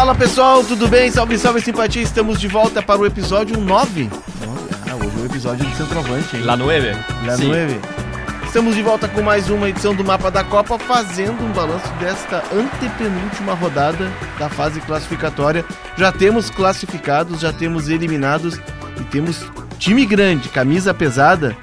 Fala pessoal, tudo bem? Salve, salve, simpatia. Estamos de volta para o episódio 9. Ah, hoje é o episódio do Centroavante, hein? La 9. La Sim. 9. Estamos de volta com mais uma edição do Mapa da Copa, fazendo um balanço desta antepenúltima rodada da fase classificatória. Já temos classificados, já temos eliminados e temos time grande, camisa pesada.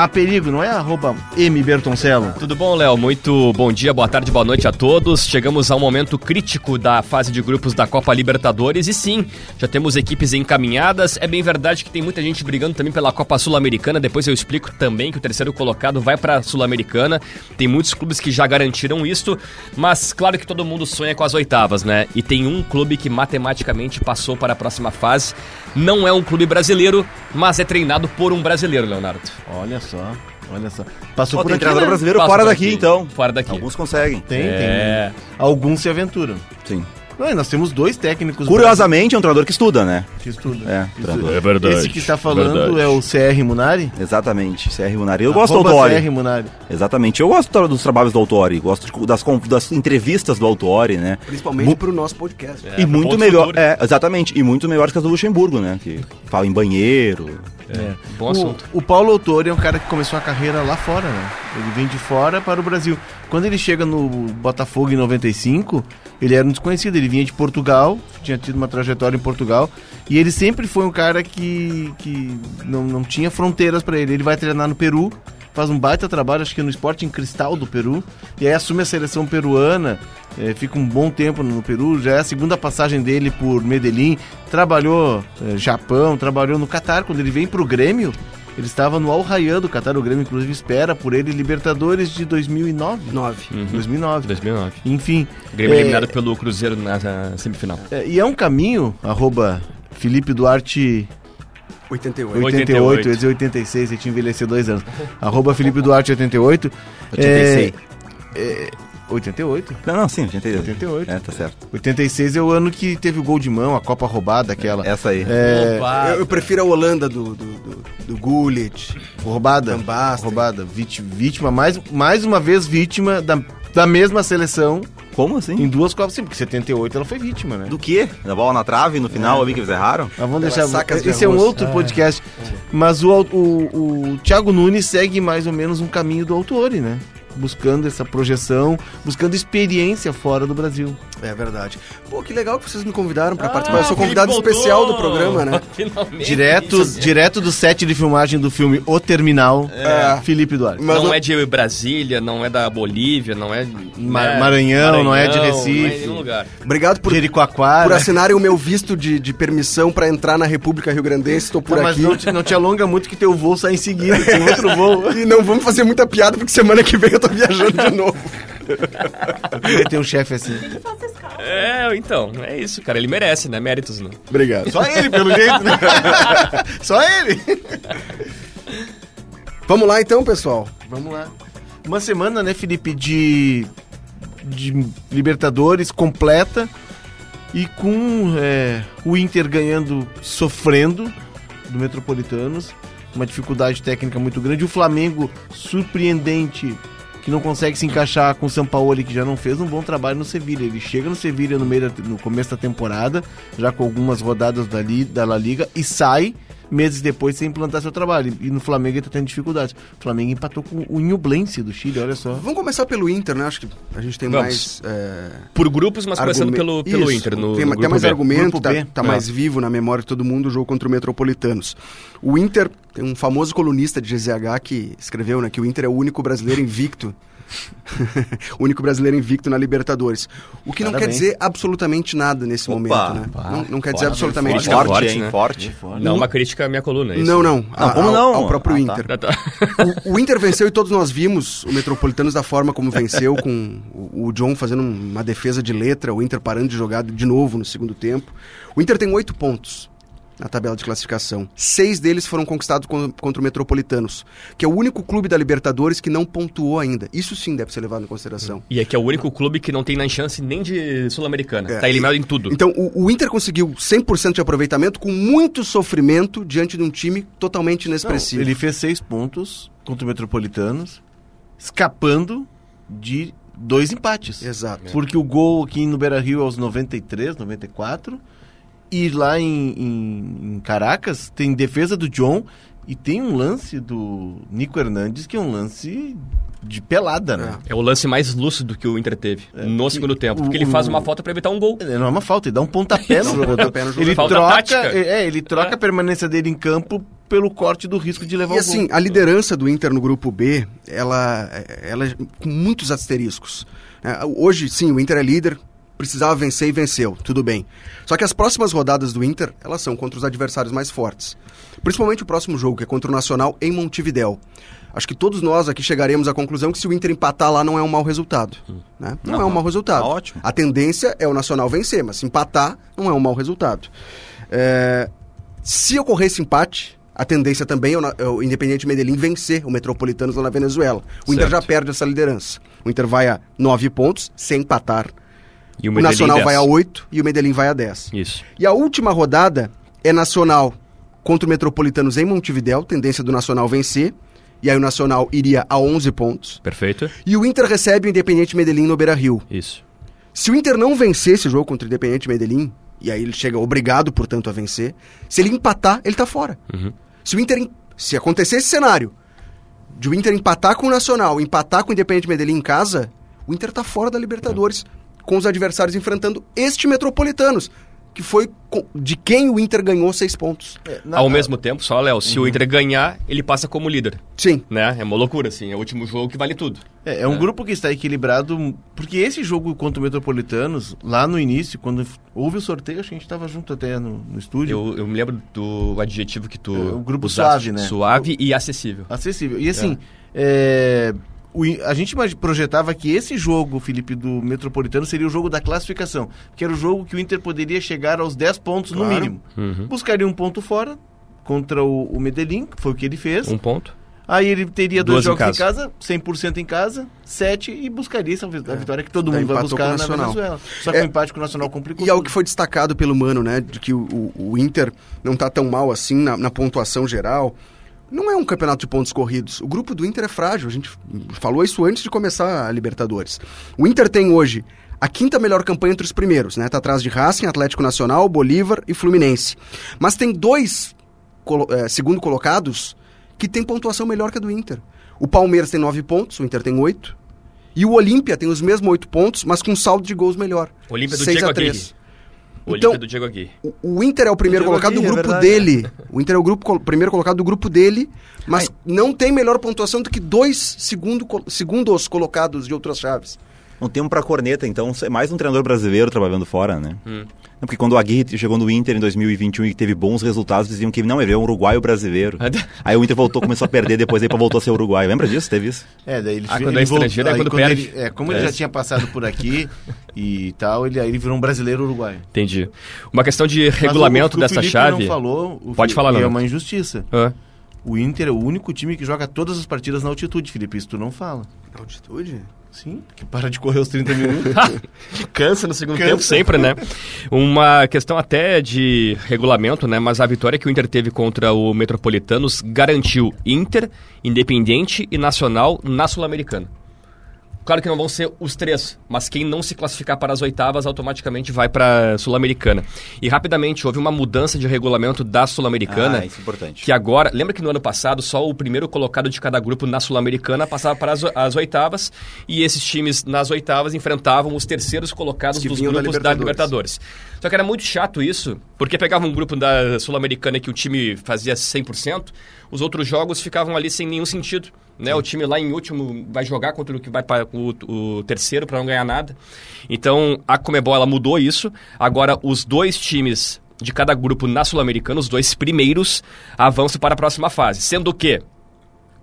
A perigo, não é arroba M Bertoncello? Tudo bom, Léo? Muito bom dia, boa tarde, boa noite a todos. Chegamos ao momento crítico da fase de grupos da Copa Libertadores e sim, já temos equipes encaminhadas. É bem verdade que tem muita gente brigando também pela Copa Sul-Americana. Depois eu explico também que o terceiro colocado vai para a Sul-Americana. Tem muitos clubes que já garantiram isso, mas claro que todo mundo sonha com as oitavas, né? E tem um clube que matematicamente passou para a próxima fase. Não é um clube brasileiro, mas é treinado por um brasileiro, Leonardo. Olha só, olha só. Passou Ó, por tem aqui, treinador né? brasileiro Passa fora daqui, aqui. então. Fora daqui. Alguns conseguem. Tem, É. tem. Alguns se aventuram. Sim. Não, nós temos dois técnicos Curiosamente, é um treinador que estuda, né? que estudam. É, treinador. É verdade, Esse que está falando verdade. é o CR Munari? Exatamente. CR Munari. Eu gosto do Autori. CR Munari. Exatamente. Eu gosto dos trabalhos do Autori. Gosto das, das entrevistas do Autori, né? Principalmente pro nosso podcast. É, e muito melhor. futuro. É, exatamente. E muito melhores que as do Luxemburgo, né? Que fala em banheiro. É, bom assunto. O, o Paulo Autori é um cara que começou a carreira lá fora, né? Ele vem de fora para o Brasil. Quando ele chega no Botafogo em 95, ele era um desconhecido. Ele vinha de Portugal, tinha tido uma trajetória em Portugal. E ele sempre foi um cara que, que não, não tinha fronteiras para ele. Ele vai treinar no Peru, faz um baita trabalho, acho que no Sporting Cristal do Peru. E aí assume a seleção peruana, eh, fica um bom tempo no Peru. Já é a segunda passagem dele por Medellín. Trabalhou eh, Japão, trabalhou no Catar. Quando ele vem pro Grêmio, ele estava no Al Rayyan do Catar. O Grêmio, inclusive, espera por ele Libertadores de 2009. 9. Uhum. 2009. 2009. Enfim. O Grêmio é, eliminado pelo Cruzeiro na, na semifinal. é, e é um caminho, arroba Felipe Duarte 88. 88, 88. eu ia dizer 86, ele tinha envelhecido dois anos. arroba Felipe Duarte 88. 86. É, 88? Não, não, sim, 88. 88. É, tá certo. 86 é o ano que teve o gol de mão, a Copa roubada, aquela. Essa aí. É! Eu, eu prefiro a Holanda do, do, do, do Gullit. roubada. Roubada. Vítima, vítima mais, mais uma vez vítima da, da mesma seleção Como assim? em duas Copas. Sim, porque 78 ela foi vítima, né? Do quê? Da bola na trave no final ali que eles erraram? Mas vamos deixar. sacas de Esse é um arroz. outro podcast. Mas o, o, o Thiago Nunes segue mais ou menos um caminho do Autori, né? Buscando essa projeção, buscando experiência fora do Brasil. É verdade. Pô, que legal que vocês me convidaram pra Ah, participar. Eu sou Felipe convidado especial do programa, né? Finalmente. Direto, Isso. direto do set de filmagem do filme O Terminal, É. Felipe Duarte. Mas não eu- é de Brasília, não é da Bolívia, não é. Ma- né, Maranhão, não é de Não é Recife. em nenhum lugar. Obrigado por, Jericoacoara. por assinarem o meu visto de, de permissão pra entrar na República Rio Grandense. Estou por mas aqui. não te, não te alonga muito que teu voo sai em seguida, tem outro voo. E não vamos fazer muita piada, porque semana que vem eu tô viajando de novo. Tem um chefe assim. É, então, é isso, cara. Ele merece, né? Méritos, né? Obrigado. Só ele, pelo jeito, né? Só ele. Vamos lá então, pessoal. Vamos lá. Uma semana, né, Felipe, de, de Libertadores completa e com é, o Inter ganhando, sofrendo do Metropolitanos, uma dificuldade técnica muito grande. O Flamengo, surpreendente, que não consegue se encaixar com o São Paulo, que já não fez um bom trabalho no Sevilha. Ele chega no Sevilha no, meio da- no começo da temporada, já com algumas rodadas da, Li- da La Liga, e sai meses depois sem implantar seu trabalho. E no Flamengo ele tá tendo dificuldades. O Flamengo empatou com o Nublense do Chile, olha só. Vamos começar pelo Inter, né? Acho que a gente tem Vamos. mais. é, Por grupos, mas começando pelo, pelo Isso, Inter. No, tem, no tem mais B. argumento, Grupo tá, B. tá É. mais vivo na memória de todo mundo o jogo contra o Metropolitanos. O Inter, tem um famoso colunista de GZH que escreveu né, que o Inter é o único brasileiro invicto. o único brasileiro invicto na Libertadores. O que não quer dizer absolutamente nada nesse Opa. momento, né? Pá, não, não quer dizer forte, absolutamente nada. forte, hein? né? Forte. Não, uma crítica à minha coluna, é isso? Não, não. a- como ao- não? Ao próprio Ah, tá. Inter. Ah, tá. O, o Inter venceu e todos nós vimos o Metropolitanos da forma como venceu, com o, o John fazendo uma defesa de letra, o Inter parando de jogar de novo no segundo tempo. O Inter tem oito pontos na tabela de classificação. Seis deles foram conquistados con- contra o Metropolitanos, que é o único clube da Libertadores que não pontuou ainda. Isso sim deve ser levado em consideração. E aqui é o único clube que não tem nem chance nem de Sul-Americana. É. Tá eliminado em tudo. Então, o, o Inter conseguiu 100% de aproveitamento com muito sofrimento diante de um time totalmente Não, inexpressivo. ele fez seis pontos contra o Metropolitanos, escapando de dois empates. Exato. Porque o gol aqui no Beira Rio aos 93, 94. E lá em, em, em Caracas tem defesa do John e tem um lance do Nico Hernandes que é um lance de pelada, né? É o lance mais lúcido que o Inter teve no e segundo tempo. o- Porque ele faz uma falta pra evitar um gol. É, Não é uma falta, ele dá um pontapé no jogador. no. Ele Falta troca, tática. é, ele troca É. a permanência dele em campo pelo corte do risco de levar E o gol. assim, a liderança do Inter no grupo B, ela, ela é com muitos asteriscos. É, hoje, sim, o Inter é líder, precisava vencer e venceu, tudo bem. Só que as próximas rodadas do Inter, elas são contra os adversários mais fortes. Principalmente o próximo jogo, que é contra o Nacional em Montevidéu. Acho que todos nós aqui chegaremos à conclusão que se o Inter empatar lá não é um mau resultado. Né? Não, Não, é um mau resultado. tá ótimo. A tendência é o Nacional vencer, mas se empatar não é um mau resultado. É, se ocorresse empate, a tendência também é o, é o Independiente Medellín vencer o Metropolitanos lá na Venezuela. O Inter Certo. já perde essa liderança. O Inter vai a nove pontos, sem empatar. E O, Medellín Nacional desce. vai a oito e o Medellín vai a dez. Isso. E a última rodada é Nacional contra o Metropolitanos em Montevidéu, tendência do Nacional vencer. E aí o Nacional iria a 11 pontos. Perfeito. E o Inter recebe o Independiente Medellín no Beira-Rio. Isso. Se o Inter não vencer esse jogo contra o Independiente Medellín, e aí ele chega obrigado, portanto, a vencer, se ele empatar, ele tá fora. Uhum. Se o Inter. Se acontecer esse cenário de o Inter empatar com o Nacional, empatar com o Independiente Medellín em casa, o Inter tá fora da Libertadores, com os adversários enfrentando este Metropolitanos, que foi de quem o Inter ganhou seis pontos. É, na- Ao mesmo tempo, só, Léo, se o Inter ganhar, ele passa como líder. Sim. Né? É uma loucura, assim. É o último jogo que vale tudo. É, é um grupo que está equilibrado, porque esse jogo contra o Metropolitanos, lá no início, quando houve o sorteio, acho que a gente estava junto até no, no estúdio. Eu, eu me lembro do adjetivo que tu. É, o grupo usaste, suave, né? Suave e acessível. Acessível. E assim, é, o a gente projetava que esse jogo, Felipe, do Metropolitano seria o jogo da classificação, que era o jogo que o Inter poderia chegar aos 10 pontos no Claro. mínimo. Uhum. Buscaria um ponto fora contra o, o Medellín, que foi o que ele fez. Um ponto. Aí ele teria dois Duas em jogos em casa, 100% em casa, 7 e buscaria essa a vitória que todo mundo vai buscar na Nacional. Venezuela. Só que É. o empate com o Nacional complicou. E é o tudo. que foi destacado pelo Mano, né? De que o, o- Inter não tá tão mal assim na, na pontuação geral. Não é um campeonato de pontos corridos. O grupo do Inter é frágil. A gente falou isso antes de começar a Libertadores. O Inter tem hoje a quinta melhor campanha entre os primeiros, né? Tá atrás de Racing, Atlético Nacional, Bolívar e Fluminense. Mas tem dois eh, segundo colocados que tem pontuação melhor que a do Inter. O Palmeiras tem nove pontos, o Inter tem oito. E o Olímpia tem os mesmos oito pontos, mas com um saldo de gols melhor. Olímpia do Diego a três. Aguirre. O Então- Olímpia do Diego Aguirre. O, o Inter é o primeiro colocado do Aguirre, é grupo verdade. dele. O Inter é o grupo, primeiro colocado do grupo dele, mas não tem melhor pontuação do que dois segundo, segundos colocados de outras chaves. Um tempo pra corneta, então, é mais um treinador brasileiro trabalhando fora, né? Hum. Não, Porque quando o Aguirre chegou no Inter em 2021 e teve bons resultados, diziam que não, ele é um uruguaio brasileiro. Aí o Inter voltou, começou a perder, depois aí voltou a ser uruguaio. Lembra disso? Teve isso? É, daí ele Ah, quando ele é estrangeiro é aí quando perde. Ele, é, como ele É. já tinha passado por aqui e tal, ele, aí ele virou um brasileiro uruguaio. Entendi. Uma questão de Mas regulamento o, o dessa Felipe chave. Não falou, o Pode Felipe- falar, e É uma injustiça. Ah, O Inter é o único time que joga todas as partidas na altitude, Felipe. Isso tu não fala. Altitude? Sim, que para de correr os 30 minutos. que cansa no segundo Cansa. tempo sempre, né? Uma questão até de regulamento, né? Mas a vitória que o Inter teve contra o Metropolitanos garantiu Inter, Independente e Nacional na Sul-Americana. Claro que não vão ser os três, mas quem não se classificar para as oitavas automaticamente vai para a Sul-Americana. E rapidamente houve uma mudança de regulamento da Sul-Americana. Ah, isso é importante. Que agora, lembra que no ano passado só o primeiro colocado de cada grupo na Sul-Americana passava para as, as oitavas e esses times nas oitavas enfrentavam os terceiros colocados Que dos da grupos da Libertadores. Libertadores. Só que era muito chato isso, porque pegava um grupo da Sul-Americana que o time fazia 100%, os outros jogos ficavam ali sem nenhum sentido. Né? O time lá em último vai jogar contra o que vai para o, o terceiro para não ganhar nada. Então a Comebol ela mudou isso. Agora os dois times de cada grupo na Sul-Americana, os dois primeiros, avançam para a próxima fase. Sendo que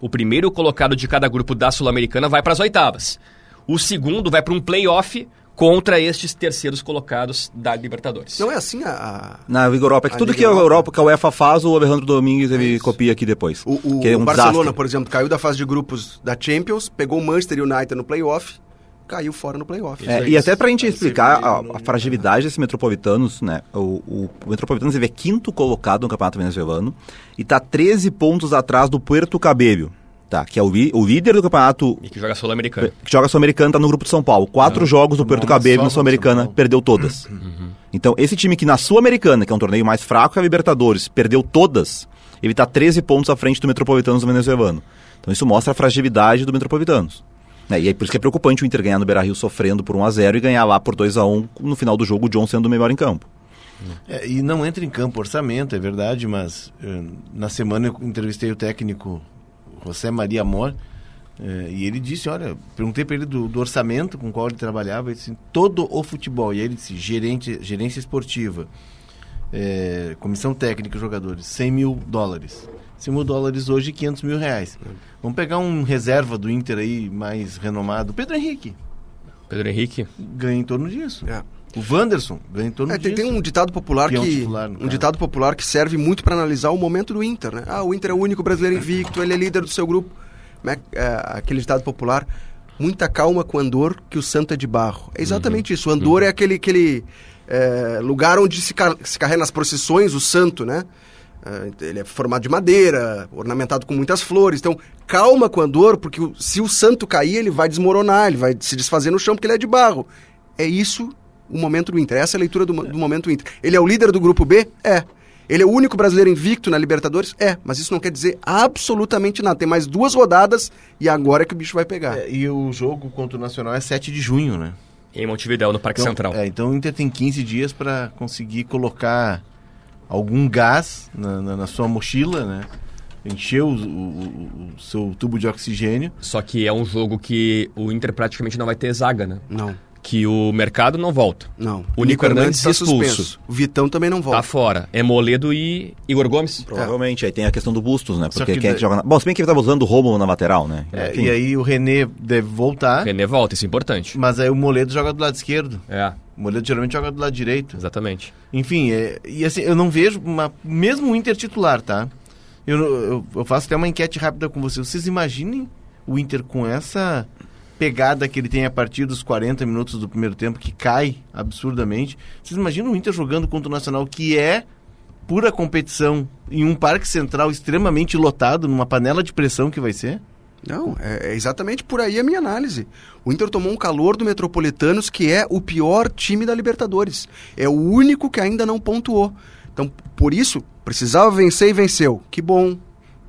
o primeiro colocado de cada grupo da Sul-Americana vai para as oitavas. O segundo vai para um playoff contra estes terceiros colocados da Libertadores. Não é assim a. Na Liga Europa, é que A tudo Liga que a Europa- Europa, que a UEFA faz, o Alejandro Domingues ele isso. copia aqui depois. O, o- que é um o Barcelona, desastre. por exemplo, caiu da fase de grupos da Champions, pegou o Manchester United no playoff, caiu fora no playoff. É, e até pra gente explicar a, a fragilidade desse Metropolitanos, né? O, o, o Metropolitanos ele é quinto colocado no Campeonato Venezuelano e tá 13 pontos atrás do Puerto Cabello, Tá, que é o, o líder do campeonato. E que joga Sul-Americana. Que joga Sul-Americana, tá no grupo de São Paulo. Quatro não, jogos do Puerto Cabelo na Sul-Americana, perdeu todas. Uhum. Então, esse time que na Sul-Americana, que é um torneio mais fraco que a Libertadores, perdeu todas, ele tá 13 pontos à frente do Metropolitanos do venezuelano. Então, isso mostra a fragilidade do Metropolitanos. É, e aí por isso que é preocupante o Inter ganhar no Beira-Rio sofrendo por 1x0 e ganhar lá por 2x1 no final do jogo o John sendo o melhor em campo. É, e não entra em campo orçamento, é verdade, mas uh, na semana eu entrevistei o técnico José Maria Amor uh, e ele disse, olha, perguntei para ele do, do, orçamento com o qual ele trabalhava, ele disse, todo o futebol, e aí ele disse, gerente, gerência esportiva, é, comissão técnica, jogadores, 100 mil dólares. 100 mil dólares hoje, 500 mil reais. Vamos pegar um reserva do Inter aí, mais renomado, Pedro Henrique. Pedro Henrique? Ganha em torno disso. É. O Wanderson ganha em torno é, tem, disso. Tem um ditado popular que, que titular, um ditado popular que serve muito para analisar o momento do Inter, né? Ah, o Inter é o único brasileiro invicto, ele é líder do seu grupo. É, é, aquele ditado popular, muita calma com Andor, que o santo é de barro. É exatamente uhum. isso. O Andor uhum. é aquele, aquele é, lugar onde se, car se carrega nas procissões o santo, né? É, ele é formado de madeira, ornamentado com muitas flores. Então, calma com a dor, porque se o santo cair, ele vai desmoronar, ele vai se desfazer no chão, porque ele é de barro. É isso o momento do Inter. Essa é a leitura do, do momento do Inter. Ele é o líder do grupo B? É. Ele é o único brasileiro invicto na Libertadores? É, mas isso não quer dizer absolutamente nada. Tem mais duas rodadas e agora é que o bicho vai pegar. É, e o jogo contra o Nacional é 7 de junho, né? Em Montevideo, no Parque então, Central. É, então o Inter tem 15 dias para conseguir colocar algum gás na, na, na sua mochila, né? Encheu o, o, o, seu tubo de oxigênio. Só que é um jogo que o Inter praticamente não vai ter zaga, né? Não que o mercado não volta. Não. O Nico, Nico Hernandes está expulso. O Vitão também não volta. Tá fora. É Moledo e Igor Gomes. Provavelmente. É. Aí tem a questão do Bustos, né? Porque quem é que joga na... Bom, se bem que ele tá usando o Romulo na lateral, né? É, e aí o René deve voltar. O René volta, isso é importante. Mas aí o Moledo joga do lado esquerdo. É. O Moledo geralmente joga do lado direito. Exatamente. Enfim, é, e assim, eu não vejo uma, mesmo o Inter titular, tá? Eu, eu, eu faço até uma enquete rápida com vocês. Vocês imaginem o Inter com essa pegada que ele tem a partir dos 40 minutos do primeiro tempo, que cai absurdamente. Vocês imaginam o Inter jogando contra o Nacional, que é pura competição, em um parque central extremamente lotado, numa panela de pressão que vai ser? Não, é, é exatamente por aí a minha análise. O Inter tomou um calor do Metropolitanos, que é o pior time da Libertadores. É o único que ainda não pontuou. Então, por isso, precisava vencer e venceu. Que bom,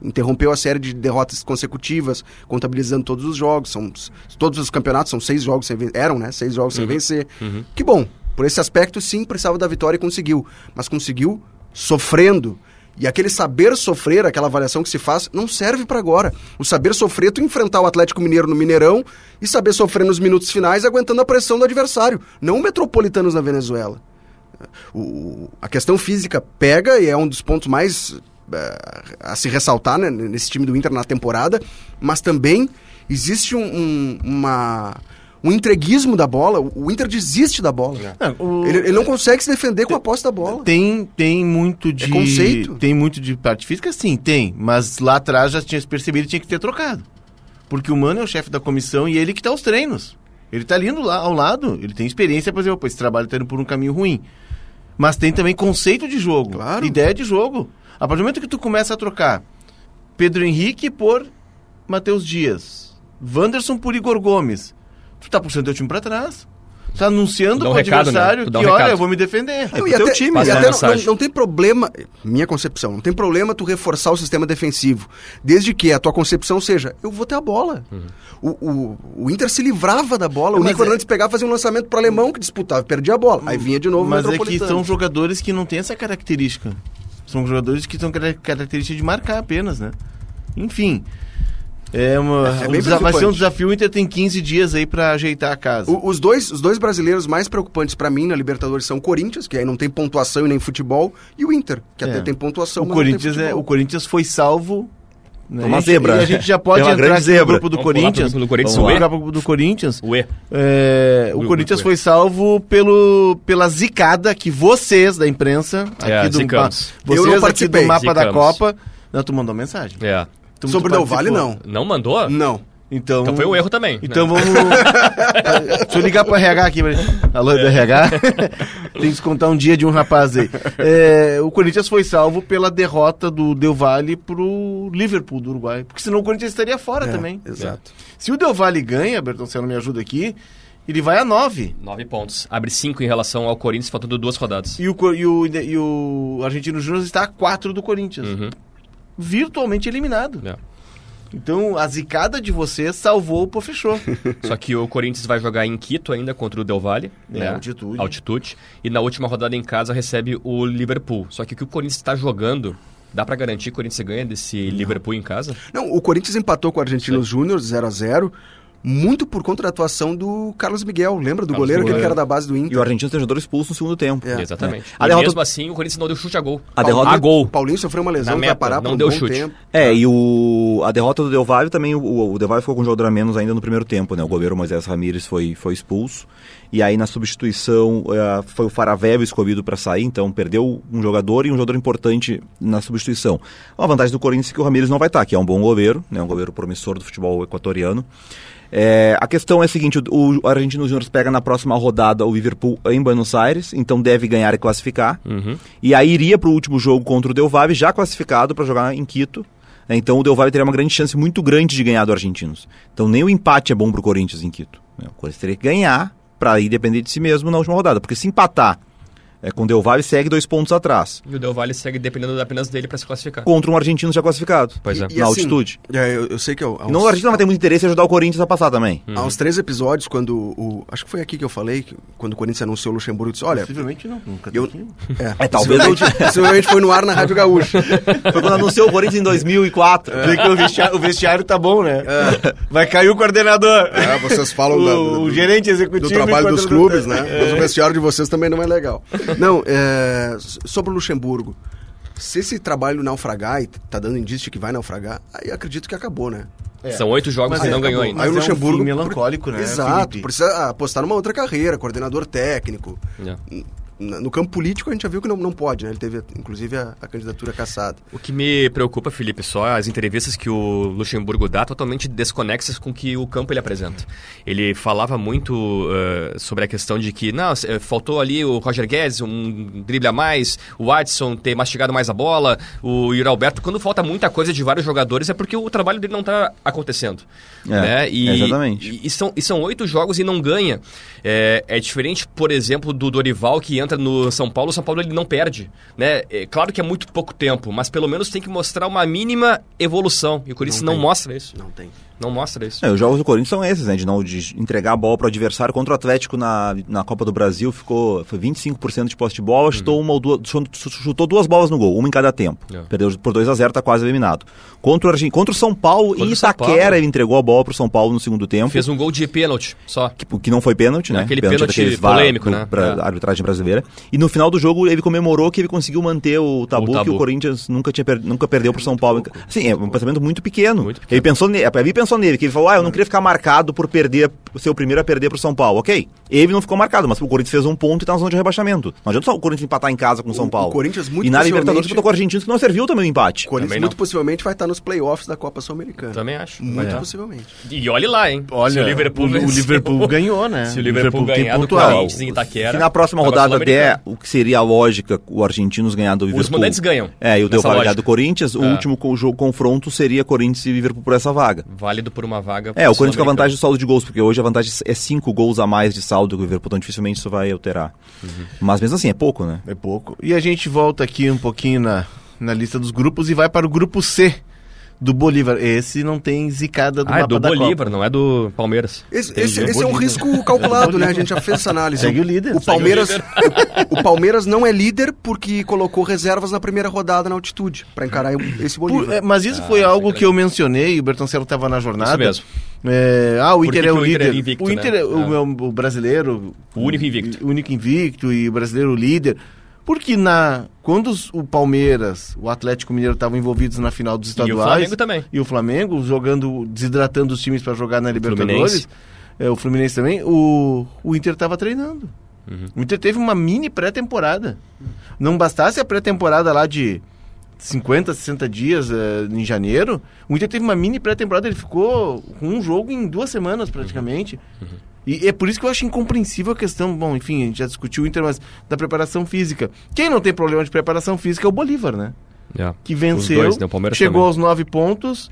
interrompeu a série de derrotas consecutivas, contabilizando todos os jogos. São, todos os campeonatos são seis jogos sem eram, né? Seis jogos uhum. sem vencer. Uhum. Que bom. Por esse aspecto, sim, precisava da vitória e conseguiu. Mas conseguiu sofrendo. E aquele saber sofrer, aquela avaliação que se faz, não serve para agora. O saber sofrer, tu enfrentar o Atlético Mineiro no Mineirão e saber sofrer nos minutos finais, aguentando a pressão do adversário. Não o Metropolitanos na Venezuela. O, a questão física pega e é um dos pontos mais a se ressaltar né, nesse time do Inter na temporada, mas também existe um, um, uma, um entreguismo da bola. O Inter desiste da bola. É, o... ele, ele, não consegue se defender com a posse da bola. Tem, tem muito de. É conceito. Tem muito de parte física, sim, tem. Mas lá atrás já tinha percebido que tinha que ter trocado. Porque o Mano é o chefe da comissão e ele que está aos treinos. Ele está ali lá, ao lado, ele tem experiência para dizer, opa, esse trabalho está indo por um caminho ruim. Mas tem também conceito de jogo, claro. ideia de jogo. A partir do momento que tu começa a trocar Pedro Henrique por Matheus Dias, Wanderson por Igor Gomes, tu tá puxando teu time para trás. Tá anunciando um pro recado, né? adversário né? um que, recado. olha, eu vou me defender. É, e até, time, e até não, não, não, tem problema, minha concepção, não tem problema tu reforçar o sistema defensivo. Desde que a tua concepção seja, eu vou ter a bola. Uhum. O, o, o, Inter se livrava da bola, o Nico é... Hernandes pegava e fazia um lançamento pro alemão que disputava, perdia a bola. Aí vinha de novo Mas é que são jogadores que não têm essa característica. São jogadores que têm característica de marcar apenas, né? Enfim. É uma, é, é um vai ser um desafio. O Inter tem 15 dias aí para ajeitar a casa. O, os, dois, os dois brasileiros mais preocupantes para mim na Libertadores são o Corinthians, que aí não tem pontuação e nem futebol, e o Inter, que é. até tem pontuação. O Corinthians, é, o Corinthians foi salvo né? Uma zebra. E a gente já pode entrar aqui zebra. no grupo do Vamos Corinthians. Grupo do Corinthians. Vamos lá grupo do Corinthians. Ué. É, o, o Corinthians foi salvo pelo, pela zicada que vocês da imprensa, é, aqui do, zicamos. vocês aqui do mapa zicamos. da Copa, não, tu mandou mensagem. É. Tu, Sobre o Del Vale, não. Não mandou? Não. Então, então foi um erro também. Então né? vamos. Deixa eu ligar pro RH aqui. Alô, é. do RH. Tem que descontar um dia de um rapaz aí. É, o Corinthians foi salvo pela derrota do Del Valle pro Liverpool do Uruguai. Porque senão o Corinthians estaria fora É, também. Exato. Se o Del Valle ganha, Bertoncelo me ajuda aqui, ele vai a nove. Nove pontos. Abre cinco em relação ao Corinthians, faltando duas rodadas. E o, e o, e o Argentino Júnior está a quatro do Corinthians. Uhum. Virtualmente eliminado. É. Então a zicada de você salvou o Pô Fechou. Só que o Corinthians vai jogar em Quito ainda contra o Del Valle. É, né? altitude. Altitude. E na última rodada em casa recebe o Liverpool. Só que o que o Corinthians está jogando, dá pra garantir que o Corinthians ganha desse Liverpool em casa? Não, o Corinthians empatou com o Argentinos Júnior 0 a 0 muito por conta da atuação do Carlos Miguel. Lembra do Carlos goleiro, aquele Miguel. que era da base do E Inter? o argentino tem jogador expulso no segundo tempo. É. Exatamente. A E derrota- mesmo assim, o Corinthians não deu chute a gol. A derrota- a gol. O Paulinho sofreu uma lesão, meta, parar por não um deu bom chute. tempo. É, e o, a derrota do Del Valle também, o, o Del Valle ficou com um jogador a menos ainda no primeiro tempo, né? O goleiro Moisés Ramírez foi, foi expulso. E aí na substituição eh, foi o Faravello escolhido para sair, então perdeu um jogador e um jogador importante na substituição. Uma vantagem do Corinthians é que o Ramírez não vai estar, que é um bom goleiro, né? Um goleiro promissor do futebol equatoriano. É, a questão é a seguinte, o, o Argentino Júnior pega na próxima rodada o Liverpool em Buenos Aires, então deve ganhar e classificar. Uhum. E aí iria para o último jogo contra o Del Valle, já classificado para jogar em Quito. né? Então o Del Valle teria uma grande chance muito grande de ganhar do Argentinos. Então nem o empate é bom para o Corinthians em Quito. né? O Corinthians teria que ganhar para ir depender de si mesmo na última rodada. Porque se empatar é, com o Del Valle, segue dois pontos atrás. E o Del Valle segue dependendo apenas dele pra se classificar. Contra um argentino já classificado. Pois é. E na assim, altitude. É, eu, eu sei que eu, há E não, o Argentina vai ter muito interesse em ajudar o Corinthians a passar também. Há uns três episódios, quando o. Acho que foi aqui que eu falei, que, quando o Corinthians anunciou o Luxemburgo, disse: Olha. Possivelmente não. Nunca Eu, é, É, talvez possivelmente, foi no ar na Rádio Gaúcha. Foi quando anunciou o Corinthians em 2004. Vê que o vestiário, o vestiário tá bom, né? Vai cair o coordenador. É, vocês falam o, da- do- o gerente executivo. do trabalho e dos clubes, né? Mas o vestiário de vocês também não é legal. Não, é, sobre o Luxemburgo. Se esse trabalho naufragar e tá dando indício de que vai naufragar, aí acredito que acabou, né? É. São oito jogos e não é, ganhou acabou. ainda. Mas aí o é um Luxemburgo. melancólico, né, Exato, Felipe? precisa apostar numa outra carreira, coordenador técnico. No campo político a gente já viu que não, não pode, né? Ele teve, inclusive, a, a candidatura caçada. O que me preocupa, Felipe, só as entrevistas que o Luxemburgo dá totalmente desconexas com o que o campo ele apresenta. Ele falava muito eh, sobre a questão de que, não, eh, faltou ali o Roger Guedes, um drible a mais, o Watson ter mastigado mais a bola, o Yuri Alberto. Quando falta muita coisa de vários jogadores é porque o trabalho dele não está acontecendo. É, né? e, exatamente. E, e são, e são oito jogos e não ganha. É, é diferente, por exemplo, do Dorival que entra no São Paulo. O São Paulo ele não perde. Né? É, claro que é muito pouco tempo, mas pelo menos tem que mostrar uma mínima evolução. E o Corinthians Não não, mostra isso. Não tem. Não mostra isso. É, os jogos do Corinthians são esses, né? De, não, de entregar a bola para o adversário. Contra o Atlético na, na Copa do Brasil ficou foi 25% de posse de bola, chutou, uma ou duas, chutou- duas bolas no gol, uma em cada tempo. É. Perdeu por 2 a 0 tá quase eliminado. Contra o, Argen- contra o São Paulo Contra e o Itaquera, Paulo. ele entregou a bola pro São Paulo no segundo tempo. Fez um gol de pênalti só. que, que não foi pênalti, né? Aquele pênalti va- polêmico, né? Pra É. arbitragem brasileira. E no final do jogo ele comemorou que ele conseguiu manter o tabu, O tabu. que o Corinthians nunca, tinha per- nunca perdeu pro São Paulo. Sim, é um pensamento muito pequeno. Muito pequeno. Ele pensou nele, ele pensou nele, que ele falou, ah, eu não queria ficar marcado por perder, ser o primeiro a perder pro São Paulo. Ok, ele não ficou marcado, mas o Corinthians fez um ponto e tá na zona de rebaixamento. Não adianta só o Corinthians empatar em casa com o São Paulo. o Corinthians muito E na Libertadores botou com o Argentinos que não serviu também o empate. O Corinthians muito possivelmente vai estar nos playoffs da Copa Sul-Americana. Também acho. Muito É. possivelmente. E olhe lá, hein? Olha, Se o Liverpool, o, o Liverpool ganhou, né? Se o Liverpool, tem ganhar do. Corinthians em Itaquera... Se na próxima rodada der o que seria a lógica, o Argentinos ganhar do Liverpool. Os mandantes ganham. É, e o Del ganhar do Corinthians, o É. último jogo confronto seria Corinthians e Liverpool por essa vaga. Válido por uma vaga. É, o Corinthians com a vantagem do saldo de gols, porque hoje a vantagem é cinco gols a mais de saldo que o Liverpool, então dificilmente isso vai alterar. Uhum. Mas mesmo assim, é pouco, né? É pouco. E a gente volta aqui um pouquinho na, na lista dos grupos e vai para o grupo C do Bolívar. Esse não tem zicada do Ah, é do da Bolívar, Copa. não é do Palmeiras. Esse, esse- esse é um risco calculado, né? A gente já fez essa análise. Segue o líder. O Palmeiras, o, o Palmeiras não é líder porque colocou reservas na primeira rodada na altitude para encarar esse Por- Bolívar. é, mas isso Ah, foi é algo que eu mencionei, o Bertoncello estava na jornada. Isso mesmo. É, ah, o Por Inter é o o Inter líder. é invicto, o Inter né? é o, Ah. meu- o brasileiro. O único invicto. O único invicto e o brasileiro líder. Porque na, quando os- o Palmeiras, o Atlético Mineiro estavam envolvidos na final dos E o estaduais. Flamengo também. E o Flamengo jogando, desidratando os times para jogar na Libertadores. Fluminense. É, o Fluminense também. O, o Inter estava treinando. Uhum. O Inter teve uma mini pré-temporada. Não bastasse a pré-temporada lá de 50, 60 dias eh, em janeiro, o Inter teve uma mini pré-temporada, ele ficou com um jogo em duas semanas praticamente. E é por isso que eu acho incompreensível a questão, bom, enfim, a gente já discutiu o Inter, mas da preparação física. Quem não tem problema de preparação física é o Bolívar, né? É. Que venceu, dois, né? Chegou também. aos nove pontos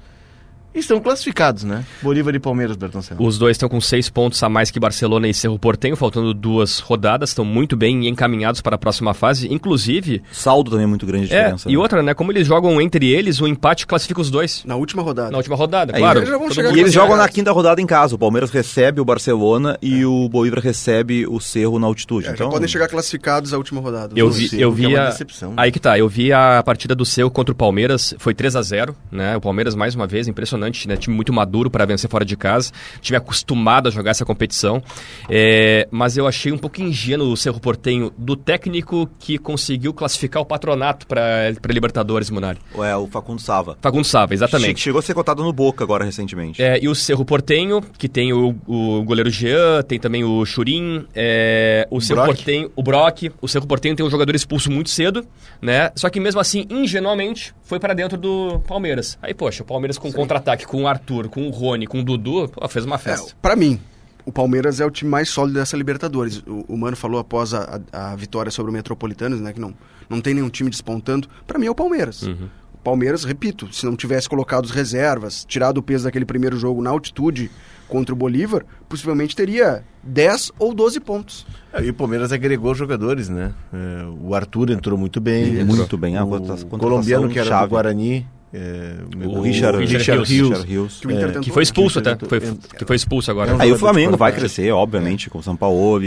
estão classificados, né? Bolívar e Palmeiras, Bertoncello. Os dois estão com seis pontos a mais que Barcelona e Cerro Portenho, faltando duas rodadas, estão muito bem encaminhados para a próxima fase. Inclusive, Saldo também é muito grande a é, diferença. e né? outra, né? Como eles jogam entre eles, o empate classifica os dois Na última rodada. na última rodada, Aí claro. eles E eles jogam na quinta rodada em casa. O Palmeiras recebe o Barcelona e o Bolívar recebe o Cerro na altitude. É, então, podem chegar classificados à última rodada. Eu vi, sim, eu é vi uma a... decepção. Aí que tá, eu vi a partida do seu contra o Palmeiras, foi 3 a 0 né? O Palmeiras, mais uma vez, impressionante, né? Time muito maduro para vencer fora de casa, time acostumado a jogar essa competição. É, mas eu achei um pouco ingênuo o Cerro Portenho do técnico que conseguiu classificar o patronato para Libertadores, Munari. É, o Facundo Sava. Facundo Sava, exatamente. Chegou a ser cotado no Boca agora recentemente. É, e o Cerro Portenho, que tem o, o goleiro Jean, tem também o Churin, é, o Cerro Brock. Portenho, o Brock. O Cerro Portenho tem um jogador expulso muito cedo, né? Só que mesmo assim, ingenuamente, foi para dentro do Palmeiras. Aí, poxa, o Palmeiras com contra-ataque, com o Arthur, com o Rony, com o Dudu, pô, fez uma É, festa. pra mim, o Palmeiras é o time mais sólido dessa Libertadores. O, o Mano falou após a, a- a vitória sobre o Metropolitanos, né? Que não, não tem nenhum time despontando. Pra mim é o Palmeiras. Uhum. O Palmeiras, repito, se não tivesse colocado as reservas, tirado o peso daquele primeiro jogo na altitude contra o Bolívar, possivelmente teria 10 ou 12 pontos. É, E o Palmeiras agregou jogadores, né? É, o Arthur entrou muito bem. Muito bem. A O contratação colombiano que era chave. do Guarani. É, O Richard, Richard Richard, Rios. Richard Rios. Que o É, Que foi expulso que até, foi- foi, que foi expulso agora. É um Aí o Flamengo vai crescer, obviamente, com o São Paulo.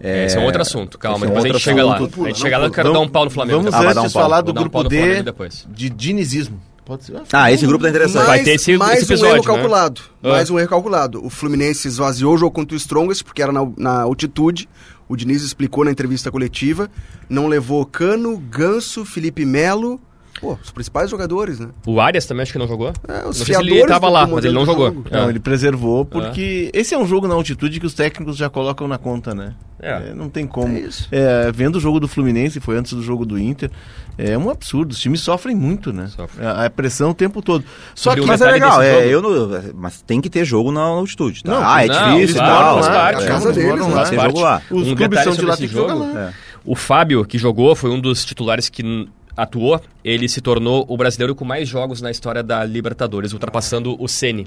É, esse é um outro assunto, calma, esse é um depois a gente chega lá. assunto. A gente chega lá, eu quero dar um pau no Flamengo. Vamos Ah, um antes pau. falar do um grupo Flamengo D depois. de dinizismo. Pode ser? Ah, esse grupo tá interessante. Vai ter esse- mais esse episódio, um erro né? calculado. Ah. Mais um erro calculado. O Fluminense esvaziou o jogo contra o Strongest, porque era na, na altitude. O Diniz explicou na entrevista coletiva. Não levou Cano, Ganso, Felipe Melo. Pô, os principais jogadores, né? O Arias também acho que não jogou. É, os não sei se ele tava do- lá, mas ele não jogou. jogo. Não, É. ele preservou porque esse é um jogo na altitude que os técnicos já colocam na conta, né? É. É, não tem como. É isso. É, vendo o jogo do Fluminense, foi antes do jogo do Inter, é um absurdo. Os times sofrem muito, né? Sofrem. A, a pressão o tempo todo. Só Sobre que Mas é legal, é, eu não, mas tem que ter jogo na altitude. Tá? Não, ah, é não, difícil e claro, tal. faz é, parte. é, A casa eles deles, moram né? lá. Faz parte. jogo lá. Os clubes são de lá, tem que jogo, jogar lá. É. O Fábio, que jogou, foi um dos titulares que atuou. Ele se tornou o brasileiro com mais jogos na história da Libertadores, ultrapassando o Ceni.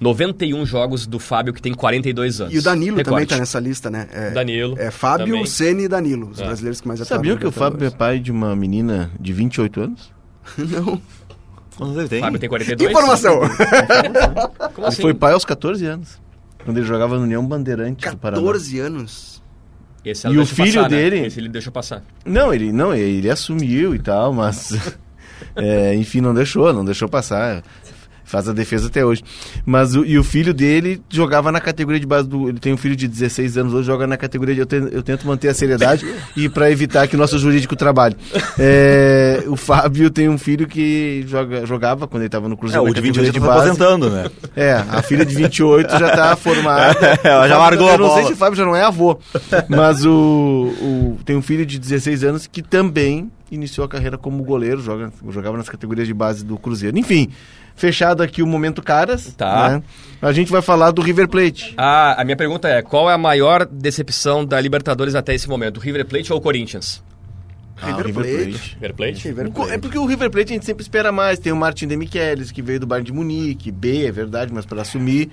91 jogos do Fábio, que tem 42 anos. E o Danilo também Recorde. tá nessa lista, né? É, Danilo. É Fábio, também. Ceni e Danilo, os É. brasileiros que mais atuaram. Sabiam na que o Fábio é pai de uma menina de 28 anos? Não. Quantos ele tem? Fábio tem 42. Informação. Como Ele assim? foi pai aos 14 anos. Quando ele jogava no União Bandeirante do Paraná. 14 anos. Esse E o filho passar, né? dele- Esse ele deixou passar. Não, ele não, ele assumiu e tal, mas é, enfim, não deixou, não deixou passar. Faz a defesa até hoje. Mas o, e o filho dele jogava na categoria de base do. Ele tem um filho de 16 anos hoje, joga na categoria de. Eu, tento- eu tento manter a seriedade e para evitar que o nosso jurídico trabalhe. É, o Fábio tem um filho que joga, jogava quando ele estava no É, Cruzeiro. o na de categoria 28 tá se aposentando, né? É, a filha de 28 já tá formada. Ela já O largou a Eu não sei bola. se o Fábio já não é avô, mas o, o- tem um filho de 16 anos que também iniciou a carreira como goleiro, joga, jogava nas categorias de base do Cruzeiro. Enfim, fechado aqui o momento caras. Tá. né? A gente vai falar do River Plate. Ah, a minha pergunta é: qual é a maior decepção da Libertadores até esse momento? O River Plate ou o Corinthians? Ah, River Plate. River Plate? River É Plate. porque o River Plate a gente sempre espera mais. Tem o Martin Demichelis, que veio do Bayern de Munique, B, é verdade, mas para assumir.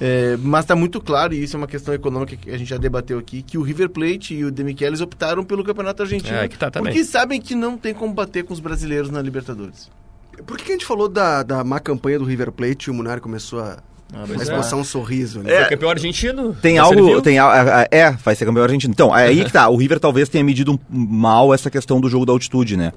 É, mas está muito claro, e isso é uma questão econômica que a gente já debateu aqui, que o River Plate e o Demichelis optaram pelo Campeonato Argentino. É, que tá também. Porque sabem que não tem como bater com os brasileiros na Libertadores. Por que a gente falou da, da má campanha do River Plate e o Munari começou a, Ah, pois é. esboçar um sorriso? ali? Foi campeão argentino? Tem algo. serviu? Tem, é, vai ser campeão argentino. Então, é aí que tá. O River talvez tenha medido mal essa questão do jogo da altitude, né?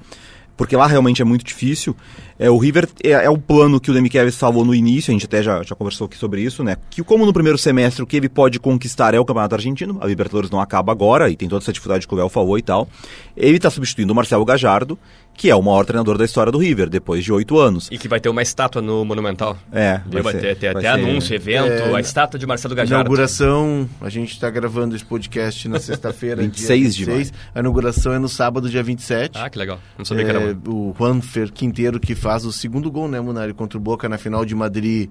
Porque lá realmente é muito difícil. É, o River é, é o plano que o Demichelis salvou no início, a gente até já, já conversou aqui sobre isso, né? Que como no primeiro semestre o que ele pode conquistar é o Campeonato Argentino, a Libertadores não acaba agora e tem toda essa dificuldade que o Léo falou e tal. Ele tá substituindo o Marcelo Gajardo, que é o maior treinador da história do River, depois de oito anos. E que vai ter uma estátua no Monumental. É, Vai, vai ser- ter, ter vai até ser- anúncio, evento, É, a estátua de Marcelo Gajardo. Inauguração, a gente está gravando esse podcast na sexta-feira, 26 dia de 26. A inauguração é no sábado, dia 27. Ah, que legal. Não sabia que É, era. o Juanfer Quinteiro que faz o segundo gol, né, Munari, contra o Boca na final de Madrid,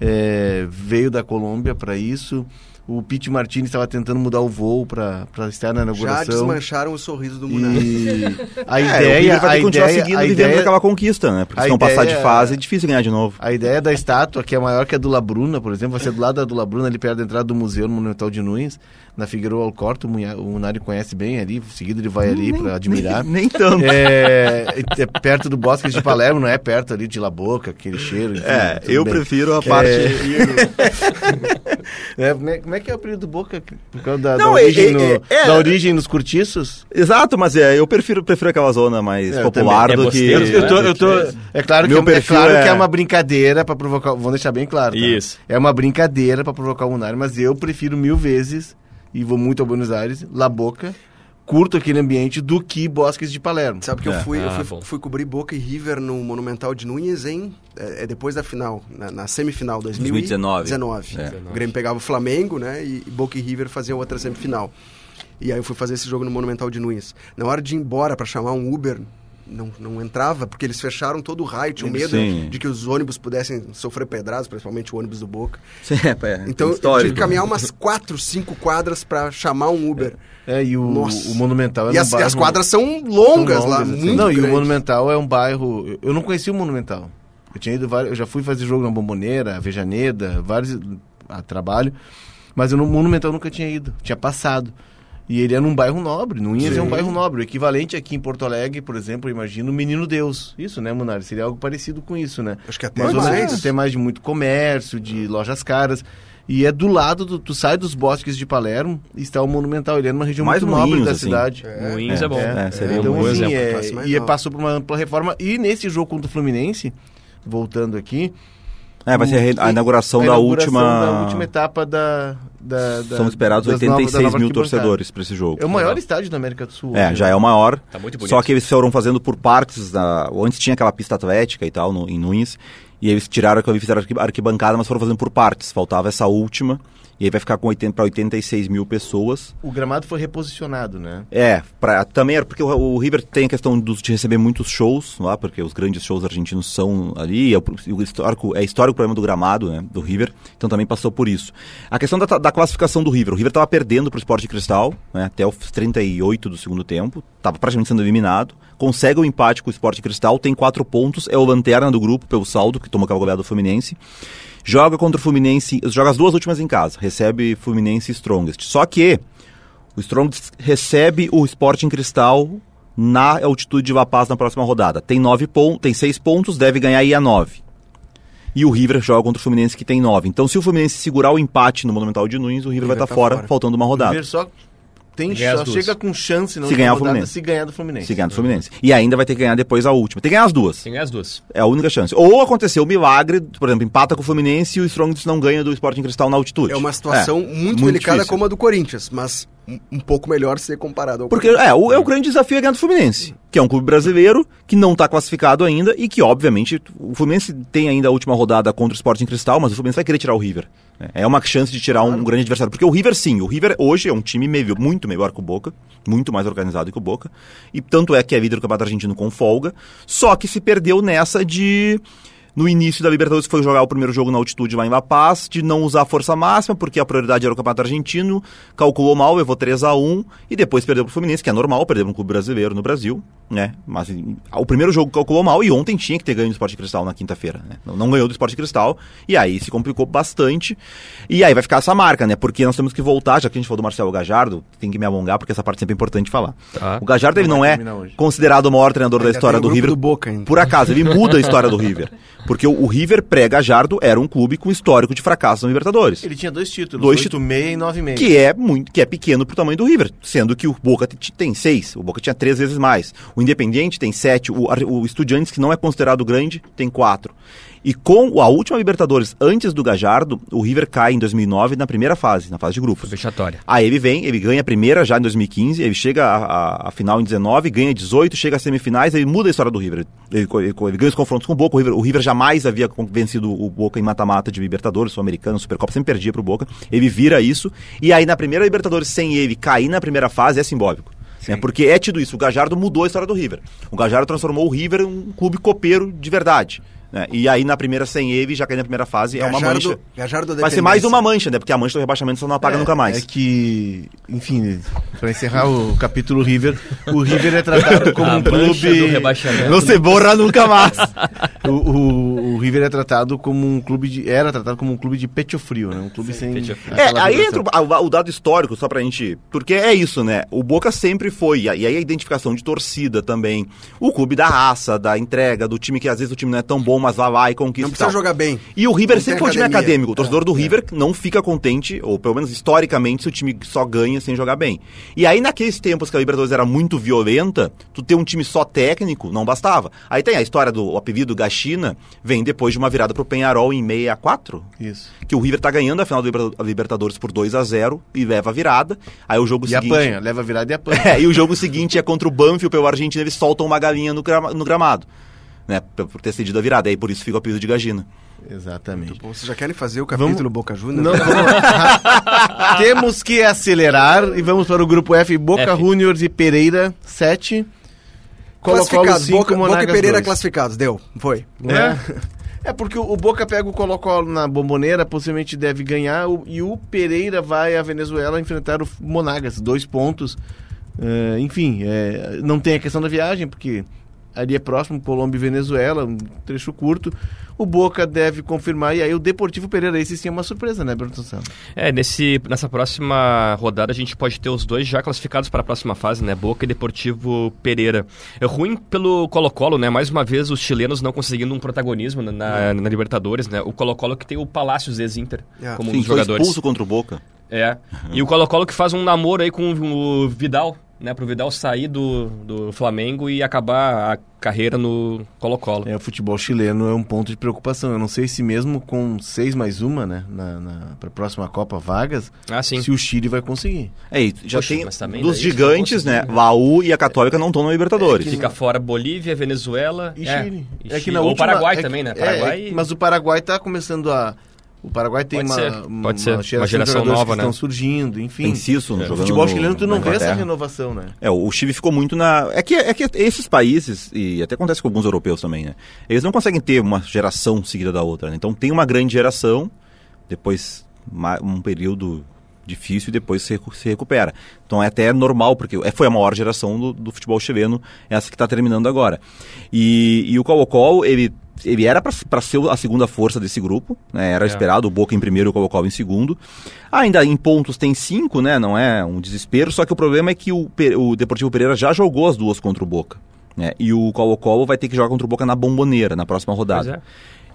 é, veio da Colômbia para isso. O Pete Martinez estava tentando mudar o voo para estar na Já inauguração. desmancharam o sorriso do Munari. E a É, o ideia, River vai a continuar ideia, seguindo a vivendo ideia, aquela conquista, né? Porque se não passar de fase, é difícil ganhar de novo. a ideia da estátua, que é maior que a do Labruna, por exemplo, vai ser do lado da do Labruna, ali perto da entrada do Museu Monumental de Nunes, na Figueiredo Alcorta, o Munari conhece bem ali, em seguida ele vai ali para admirar. Nem, nem tanto. É, é perto do Bosque de Palermo, não é perto ali de La Boca, aquele cheiro. enfim, É, eu bem. prefiro a parte. É, como, é, como é que é o apelido do Boca? Por causa da, Não, da, é- origem é- no- é- é- da origem nos cortiços? Exato, mas é, eu prefiro, prefiro aquela zona mais É, popular do É que. bosteiro, Eu, eu tô, né? eu tô, é claro, que Meu é, é claro é- que é uma brincadeira pra provocar. Vamos deixar bem claro. tá? Isso. É uma brincadeira pra provocar o Munari, mas eu prefiro mil vezes, e vou muito a Buenos Aires, La Boca, curto aquele ambiente, do que Bosques de Palermo. Sabe que eu É. fui, eu Ah, fui, bom. fui cobrir Boca e River no Monumental de Nunes em é, é depois da final, na, na semifinal 2019. 2019. É. O Grêmio pegava o Flamengo, né? E, e Boca e River faziam outra semifinal. E aí eu fui fazer esse jogo no Monumental de Nunes. Na hora de ir embora para chamar um Uber, não, não entrava, porque eles fecharam todo o raio, tinham medo Sim. de que os ônibus pudessem sofrer pedradas, principalmente o ônibus do Boca. Sim, é, é, Então eu tive que caminhar umas quatro, cinco quadras para chamar um Uber. É, e o, o Monumental é E as, e bairro- as quadras são são longas, lá, longas, assim. muito Não, e o. Monumental é um bairro. eu- não conhecia o Monumental. Eu tinha ido eu já fui fazer jogo na Bomboneira, Vejaneda, vários a trabalho, mas eu no Monumental nunca tinha ido, tinha passado. E ele é num bairro nobre, não ia ser um bairro nobre. O equivalente aqui em Porto Alegre, por exemplo, eu imagino o Menino Deus. Isso, né, Munari? Seria algo parecido com isso, né? Acho que até Mas mais. você tem mais de muito comércio, de lojas caras. E é do lado, do, tu sai dos bosques de Palermo e está o Monumental. Ele é numa região Mais muito nobre da assim. cidade. Moinhos é, bom. É, seria então, um bom assim, exemplo. é, mais e alta. passou por uma ampla reforma. E nesse jogo contra o Fluminense, voltando aqui. É, vai ser a, re- a inauguração, a da, inauguração última... da última etapa da. Da, da São esperados das novas- 86 da nova mil torcedores para esse jogo. É o maior estádio da América do Sul. É, hoje, já né? é o maior. Tá muito bonito. Só que eles foram fazendo por partes. Da... Antes tinha aquela pista atlética e tal, no, em Nunes. E eles tiraram fizeram arqui- arquibancada, mas foram fazendo por partes. Faltava essa última. E aí vai ficar com 80 para 86 mil pessoas. O gramado foi reposicionado, né? É, pra, também era porque o, o River tem a questão dos- de receber muitos shows lá, porque os grandes shows argentinos são ali, é o, o histórico, é histórico o problema do gramado, né, do River, então também passou por isso. A questão da, da classificação do River, o River estava perdendo para o Sport Cristal, né, até os 38 do segundo tempo, estava praticamente sendo eliminado, consegue o empate com o Sport Cristal, tem quatro pontos, é o lanterna do grupo pelo saldo, que tomou aquela goleada do Fluminense, joga contra o Fluminense, joga as duas últimas em casa, recebe Fluminense e Strongest. Só que o Strongest recebe o Sporting Cristal na altitude de La Paz na próxima rodada. Tem nove pontos, tem seis pontos, deve ganhar aí a nove. E o River joga contra o Fluminense que tem nove. Então, se o Fluminense segurar o empate no Monumental de Nunes, o River, vai estar tá fora, fora. faltando uma O rodada. River só tem Ganhar duas. chega com chance na Se ganhar o rodada Fluminense. se ganhar do Fluminense. Se ganhar do Fluminense. E ainda vai ter que ganhar depois a última. Tem que ganhar as duas. Tem as duas. É a única chance. Ou aconteceu o milagre, por exemplo, empata com o Fluminense e o Strongest não ganha do Sporting Cristal na altitude. É uma situação É, muito, delicada difícil. como a do Corinthians, mas um, um pouco melhor se comparado ao Porque é o, é o grande desafio é ganhar do Fluminense, que é um clube brasileiro que não está classificado ainda e que, obviamente, o Fluminense tem ainda a última rodada contra o Sporting Cristal, mas o Fluminense vai querer tirar o River. É uma chance de tirar um grande adversário. Porque o River, sim, o River hoje é um time meio, muito melhor que o Boca, muito mais organizado que o Boca, e tanto é que é líder do Campeonato Argentino com folga, só que se perdeu nessa de no início da Libertadores foi jogar o primeiro jogo na altitude lá em La Paz, de não usar a força máxima, porque a prioridade era o Campeonato Argentino, calculou mal, levou 3 a 1 e depois perdeu pro Fluminense, que é normal, perder um clube brasileiro no Brasil, né? Mas o primeiro jogo calculou mal e ontem tinha que ter ganho do Sport Cristal na quinta-feira, né? Não, não ganhou do Sport Cristal e aí se complicou bastante. E aí vai ficar essa marca, né? Porque nós temos que voltar, já que a gente falou do Marcelo Gajardo, tem que me alongar porque essa parte sempre é importante falar. Tá. O Gajardo ele Não é hoje. considerado o maior treinador da história do River. do Boca ainda. Por acaso, ele muda a história do River. Porque o, o River pré-Gajardo era um clube com histórico de fracasso na Libertadores. Ele tinha dois títulos, Dois 8,6 e 9,5. Que é muito, que é pequeno pro tamanho do River, sendo que o Boca tem seis, o Boca tinha três vezes mais. O Independiente tem sete, o, o Estudiantes, que não é considerado grande, tem quatro. E com a última Libertadores, antes do Gajardo, o River cai em 2009 na primeira fase, na fase de grupos. Vexatória. Aí ele vem, ele ganha a primeira já em 2015, ele chega à, final em 19, ganha 18, chega às semifinais, ele muda a história do River. Ele, ele- ele ganha os confrontos com o Boca, o River, o River jamais havia vencido o Boca em mata-mata de Libertadores, Sul-Americano, Supercopa, sempre perdia pro Boca. Ele vira isso, e aí na primeira Libertadores sem ele cair na primeira fase é simbólico. Né? Porque é tido isso, o Gajardo mudou a história do River. O Gajardo transformou o River em um clube copeiro de verdade. Né? E aí na primeira sem ele, já cair na primeira fase, é uma mancha. Gajardo Vai ser mais uma mancha, né? Porque a mancha do rebaixamento você não apaga nunca mais. É que, enfim, pra encerrar o capítulo River, o River é tratado como A um clube. do rebaixamento. Não se borra nunca mais. O, o- o River é tratado como um clube de. Era tratado como um clube de pecho frio, né? Um clube sem. pecho frio. É, aí entra o, o- o dado histórico, só pra gente. Porque é isso, né? O Boca sempre foi, e aí a identificação de torcida também. O clube da raça, da entrega, do time que às vezes o time não é tão bom, mas vai lá e conquista. Não e precisa jogar bem. E o River Não sempre foi um time acadêmico. O torcedor É, do é. River não fica contente, ou pelo menos historicamente, se o time só ganha sem jogar bem. E aí, naqueles tempos que a Libertadores era muito violenta, tu ter um time só técnico não bastava. Aí tem a história do apelido Gachina, vem depois de uma virada pro Penharol em 64, Isso. que o River tá ganhando a final da Libertadores por 2 a 0 e leva a virada. Aí o jogo E seguinte. apanha, leva a virada e apanha. É, e o jogo seguinte é contra o Banfield pelo Argentina, eles soltam uma galinha no, grama- no gramado. Né, por ter cedido a virada. Aí por isso fica o apelido de Gagina. Exatamente. Pô, Vocês já querem fazer o capítulo Vamos- Boca Juniors? Não, vamos- Temos que acelerar e vamos para o grupo F. Boca F. Juniors e Pereira, 7. Classificados. Boca, Boca e Pereira dois. classificados. Deu. Foi. É. É porque o o Boca pega o Colo-Colo na bomboneira, possivelmente deve ganhar, o- e o Pereira vai à Venezuela enfrentar o Monagas, dois pontos. É, enfim, é, não tem a questão da viagem, porque ali é próximo, Colômbia e Venezuela, um trecho curto. O Boca deve confirmar, e aí o Deportivo Pereira, esse sim é uma surpresa, né, Berton Santos? É, nesse, nessa próxima rodada a gente pode ter os dois já classificados para a próxima fase, né? Boca e Deportivo Pereira. É ruim pelo Colo-Colo, né? Mais uma vez os chilenos não conseguindo um protagonismo na, na- na Libertadores, né? O Colo-Colo que tem o Palácios ex-Inter É. como um Sim, dos foi jogadores. expulso contra o Boca. É. E o Colo-Colo que faz um namoro aí com o Vidal, né? Pro Vidal sair do, do Flamengo e acabar a carreira no Colo-Colo. É, o futebol chileno é um ponto de preocupação. Eu não sei se mesmo com seis mais uma, né, na, na, para a próxima Copa vagas, Ah, sim. se o Chile vai conseguir. É, e já Poxa, tem mas também dos gigantes, né? né? Laú e a Católica não estão na Libertadores. Fica fora Bolívia, Venezuela E é, Chile. e É que Chile. na Ou última- Paraguai é que- também, né? é, Paraguai é, mas o Paraguai está começando a. O Paraguai tem Pode uma, ser, uma, pode ser. Uma geração, geração de nova, que né? estão surgindo, enfim. Tem Cisso É. jogando O futebol no- chileno tu não vê essa renovação, né? É, o Chile ficou muito na. É que, é que esses países, e até acontece com alguns europeus também, né? Eles não conseguem ter uma geração seguida da outra, né? Então tem uma grande geração, depois um período difícil e depois se, recu- se recupera. Então é até normal, porque é- foi a maior geração do, do futebol chileno, essa que está terminando agora. E, e o Colo-Colo, ele, ele era para ser a segunda força desse grupo, né? Era É. esperado o Boca em primeiro e o Colo-Colo em segundo. Ainda em pontos tem cinco, né? Não é um desespero, só que o problema é que o, o Deportivo Pereira já jogou as duas contra o Boca. Né? E o Colo-Colo vai ter que jogar contra o Boca na bomboneira na próxima rodada.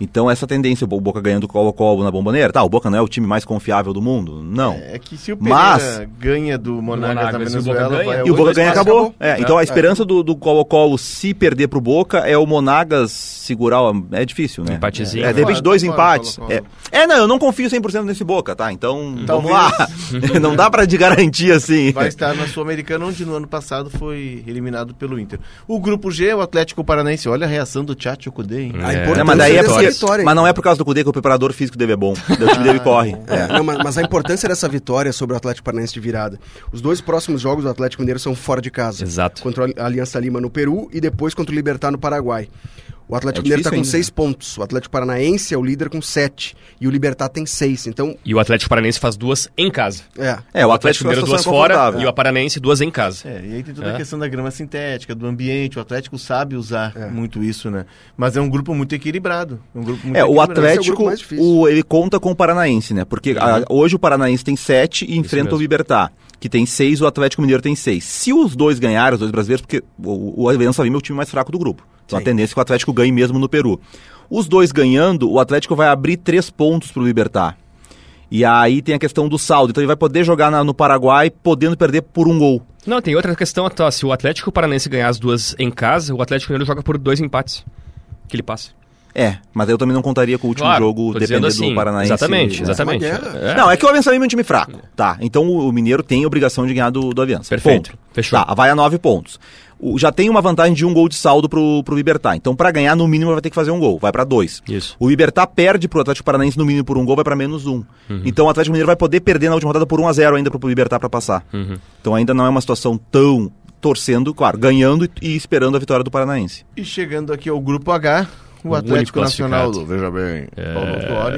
É. Então essa tendência, o Boca ganhando o Colo-Colo na bomboneira, tá, o Boca não é o time mais confiável do mundo? Não. É que se o Pereira Mas- ganha do Monagas na Monagas e o Boca Venezuela, ganha. vai E o Boca ganha mas acabou. É, então a É. esperança do, do Colo-Colo se perder pro Boca é o Monagas segurar. o- É difícil, né? Empatezinho. É, de repente dois empates. É. É, não, eu não confio 100% nesse Boca, tá? Então, vamos Talvez. lá. não dá pra de garantir assim. Vai estar na Sul-Americana, onde no ano passado foi eliminado pelo Inter. O grupo G, o Atlético Paranaense. Olha a reação do Tchatcho Kudê, hein? A É. mas daí é porque, vitória. mas não é por causa do Cudê que o preparador físico dele é bom. O time dele corre. É, não, mas, mas a importância dessa vitória sobre o Atlético Paranaense de virada. Os dois próximos jogos do Atlético Mineiro são fora de casa. Exato. Contra a Aliança Lima no Peru e depois contra o Libertar no Paraguai. O Atlético É Mineiro está com ainda, seis pontos. O Atlético Paranaense é o líder com sete. E o Libertar tem seis. Então, E o Atlético Paranaense faz duas em casa. é. É, o O Atlético Mineiro é duas fora e o Paranaense duas em casa. É, e aí tem toda É. a questão da grama sintética, do ambiente. O Atlético sabe usar É. muito isso, né? Mas é um grupo muito equilibrado. É, um grupo muito É, o equilibrado. Esse é o Atlético, grupo mais difícil. o- ele conta com o Paranaense, né? Porque a- hoje o Paranaense tem sete e enfrenta mesmo. o Libertar, que tem seis, o Atlético Mineiro tem seis. Se os dois ganharem, os dois brasileiros, porque o, o Aliança Lima é o time mais fraco do grupo. Então a Sim. tendência é que o Atlético ganhe mesmo no Peru. Os dois ganhando, o Atlético vai abrir três pontos pro Libertar. E aí tem a questão do saldo. Então ele vai poder jogar na- no Paraguai, podendo perder por um gol. Não, tem outra questão, tá? Se o Atlético Paranaense ganhar as duas em casa, o Atlético Mineiro joga por dois empates. Que ele passa. É, mas eu também não contaria com o último Claro, jogo depender assim, do Paranaense. Exatamente, né? exatamente. É. É. Não, é que o Aliança Lima é um time fraco. Tá, então o o Mineiro tem a obrigação de ganhar do, do Aliança. Perfeito, Ponto. fechou. Tá, vai a nove pontos. O- já tem uma vantagem de um gol de saldo pro, pro Libertar. Então, pra ganhar, no mínimo, vai ter que fazer um gol. Vai pra dois. Isso. O Libertar perde pro Atlético Paranaense no mínimo por um gol, vai pra menos um. Uhum. Então o Atlético Mineiro vai poder perder na última rodada por 1 a 0 ainda pro Libertar pra passar. Uhum. Então ainda não é uma situação tão torcendo, claro, ganhando e, e esperando a vitória do Paranaense. E chegando aqui ao grupo H, o O Atlético Nacional, classificado. veja bem, Paulo Tuori.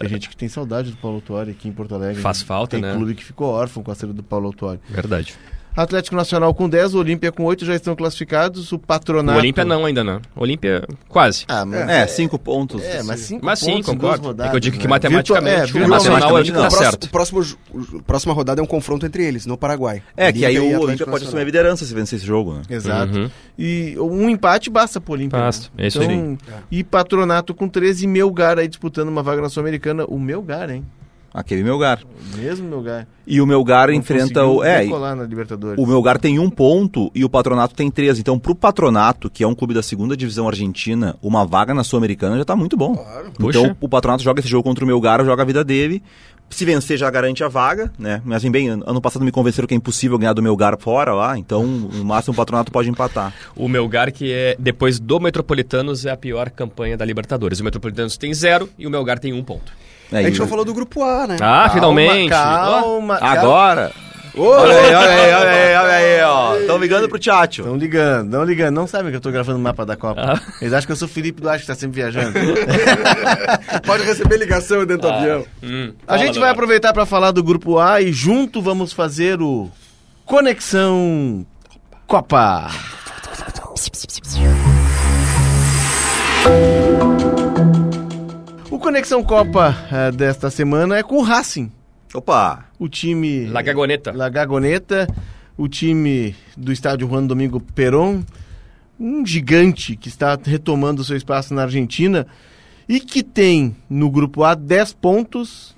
Tem gente que tem saudade do Paulo Tuori aqui em Porto Alegre. Faz falta, tem né? clube que ficou órfão com a saída do Paulo Tuori. Verdade. Atlético Nacional com 10, o Olímpia com 8 já estão classificados. O O Patronato... Olímpia não ainda não. O Olímpia quase. Ah, mas... É, cinco pontos. É, mas cinco Mas sim, pontos duas concordo. rodadas, É que eu digo que né? matematicamente Virtua- o é, Nacional é o matematicamente que tá O próximo, certo. o próximo, o próxima rodada é um confronto entre eles, no Paraguai. É, que aí Olímpia o Olímpia pode assumir a Nacional. liderança se vencer esse jogo, né? Exato. Uhum. E um empate basta pro Olímpia. Basta, né? é isso aí. então, E Patronato com 13 e Melgar aí disputando uma vaga na Sul-Americana. O Melgar, hein? Aquele Melgar. O mesmo Melgar. E o Melgar Não enfrenta o. É, na Libertadores. o Melgar tem um ponto e o Patronato tem três. Então, pro Patronato, que é um clube da segunda divisão argentina, uma vaga na Sul-Americana já tá muito bom. Puxa. Então, o Patronato joga esse jogo contra o Melgar, joga a vida dele. Se vencer, já garante a vaga, né? Mas, assim, bem, ano passado me convenceram que é impossível ganhar do Melgar fora lá, então, no máximo, o Patronato pode empatar. O Melgar, que é, depois do Metropolitanos, é a pior campanha da Libertadores. O Metropolitanos tem zero e o Melgar tem um ponto. É, A gente e- não falou do grupo A, né? Ah, finalmente! Calma, calma. Agora! Olha aí, olha aí, olha aí, olha aí, ó. Estão ligando pro Tchatcho. Estão ligando, não ligando. Não sabem que eu tô gravando o mapa da Copa. Ah. Eles acham que eu sou o Felipe Duarte que tá sempre viajando. Pode receber ligação dentro do avião. Hum, A gente vai aproveitar para falar do grupo A e junto vamos fazer o Conexão Copa. O Conexão Copa eh, desta semana é com o Racing, Opa! o time La Gagoneta. La Gagoneta, o time do estádio Juan Domingo Perón, um gigante que está retomando o seu espaço na Argentina e que tem no grupo A 10 pontos,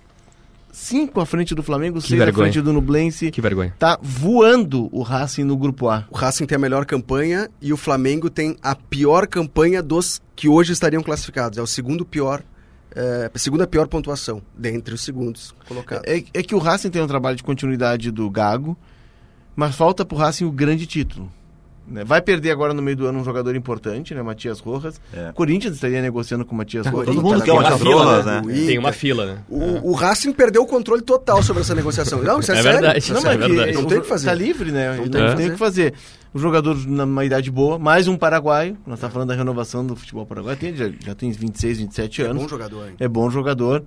5 à frente do Flamengo, 6 à frente do Nublense. Que vergonha. Tá voando o Racing no grupo A. O Racing tem a melhor campanha e o Flamengo tem a pior campanha dos que hoje estariam classificados. É o segundo pior, é, segunda pior pontuação dentre os segundos colocados. É, é que o Racing tem um trabalho de continuidade do Gago, mas falta pro Racing o grande título. Né? Vai perder agora no meio do ano um jogador importante, né? Matias Rojas. É. O Corinthians estaria negociando com o Matias Rojas. todo mundo Tá quer o Matias Tem uma Rojas, fila, né? O Tem uma fila, né? O, o Racing perdeu o controle total sobre essa negociação. Não, isso é, É sério. verdade. Não, Isso é verdade. Não tem o que fazer. Tá livre, né? Não tem tem, o que tem o que fazer. O jogador numa idade boa, mais um paraguaio. Nós estamos falando da renovação do futebol paraguaio. Tem, já, já tem 26, 27 É anos. bom jogador, hein? É bom jogador.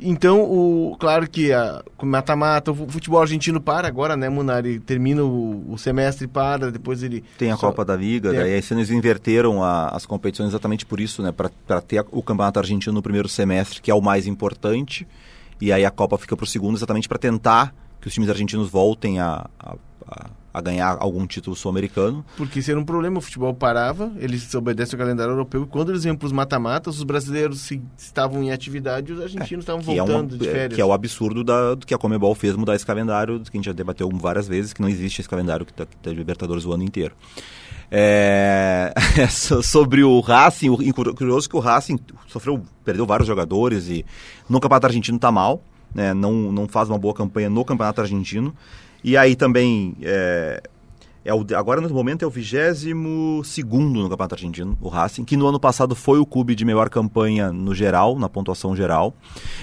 Então, o, claro que a, com mata-mata, o futebol argentino para agora, né, Munari? Termina o, o semestre, para, depois ele. Tem a só- Copa da Liga, a- daí esse ano eles inverteram a- as competições exatamente por isso, né? Para ter o Campeonato Argentino no primeiro semestre, que é o mais importante, e aí a Copa fica para o segundo, exatamente para tentar que os times argentinos voltem a, a, a- a ganhar algum título sul-americano. Porque isso era um problema, o futebol parava, eles obedecem ao calendário europeu, e quando eles iam para os mata-matas, os brasileiros se, estavam em atividade e os argentinos estavam Que é, uma, voltando de férias. que é o absurdo da, do que a Comebol fez mudar esse calendário, que a gente já debateu várias vezes, que não existe esse calendário que tá, que tá de Libertadores o ano inteiro. É, so- sobre o Racing, o, curioso é que o Racing sofreu, perdeu vários jogadores e no Campeonato Argentino tá mal, né, não, não faz uma boa campanha no Campeonato Argentino. E aí também, é, é o, agora no momento é o 22 no Campeonato Argentino, o Racing, que no ano passado foi o clube de melhor campanha no geral, na pontuação geral.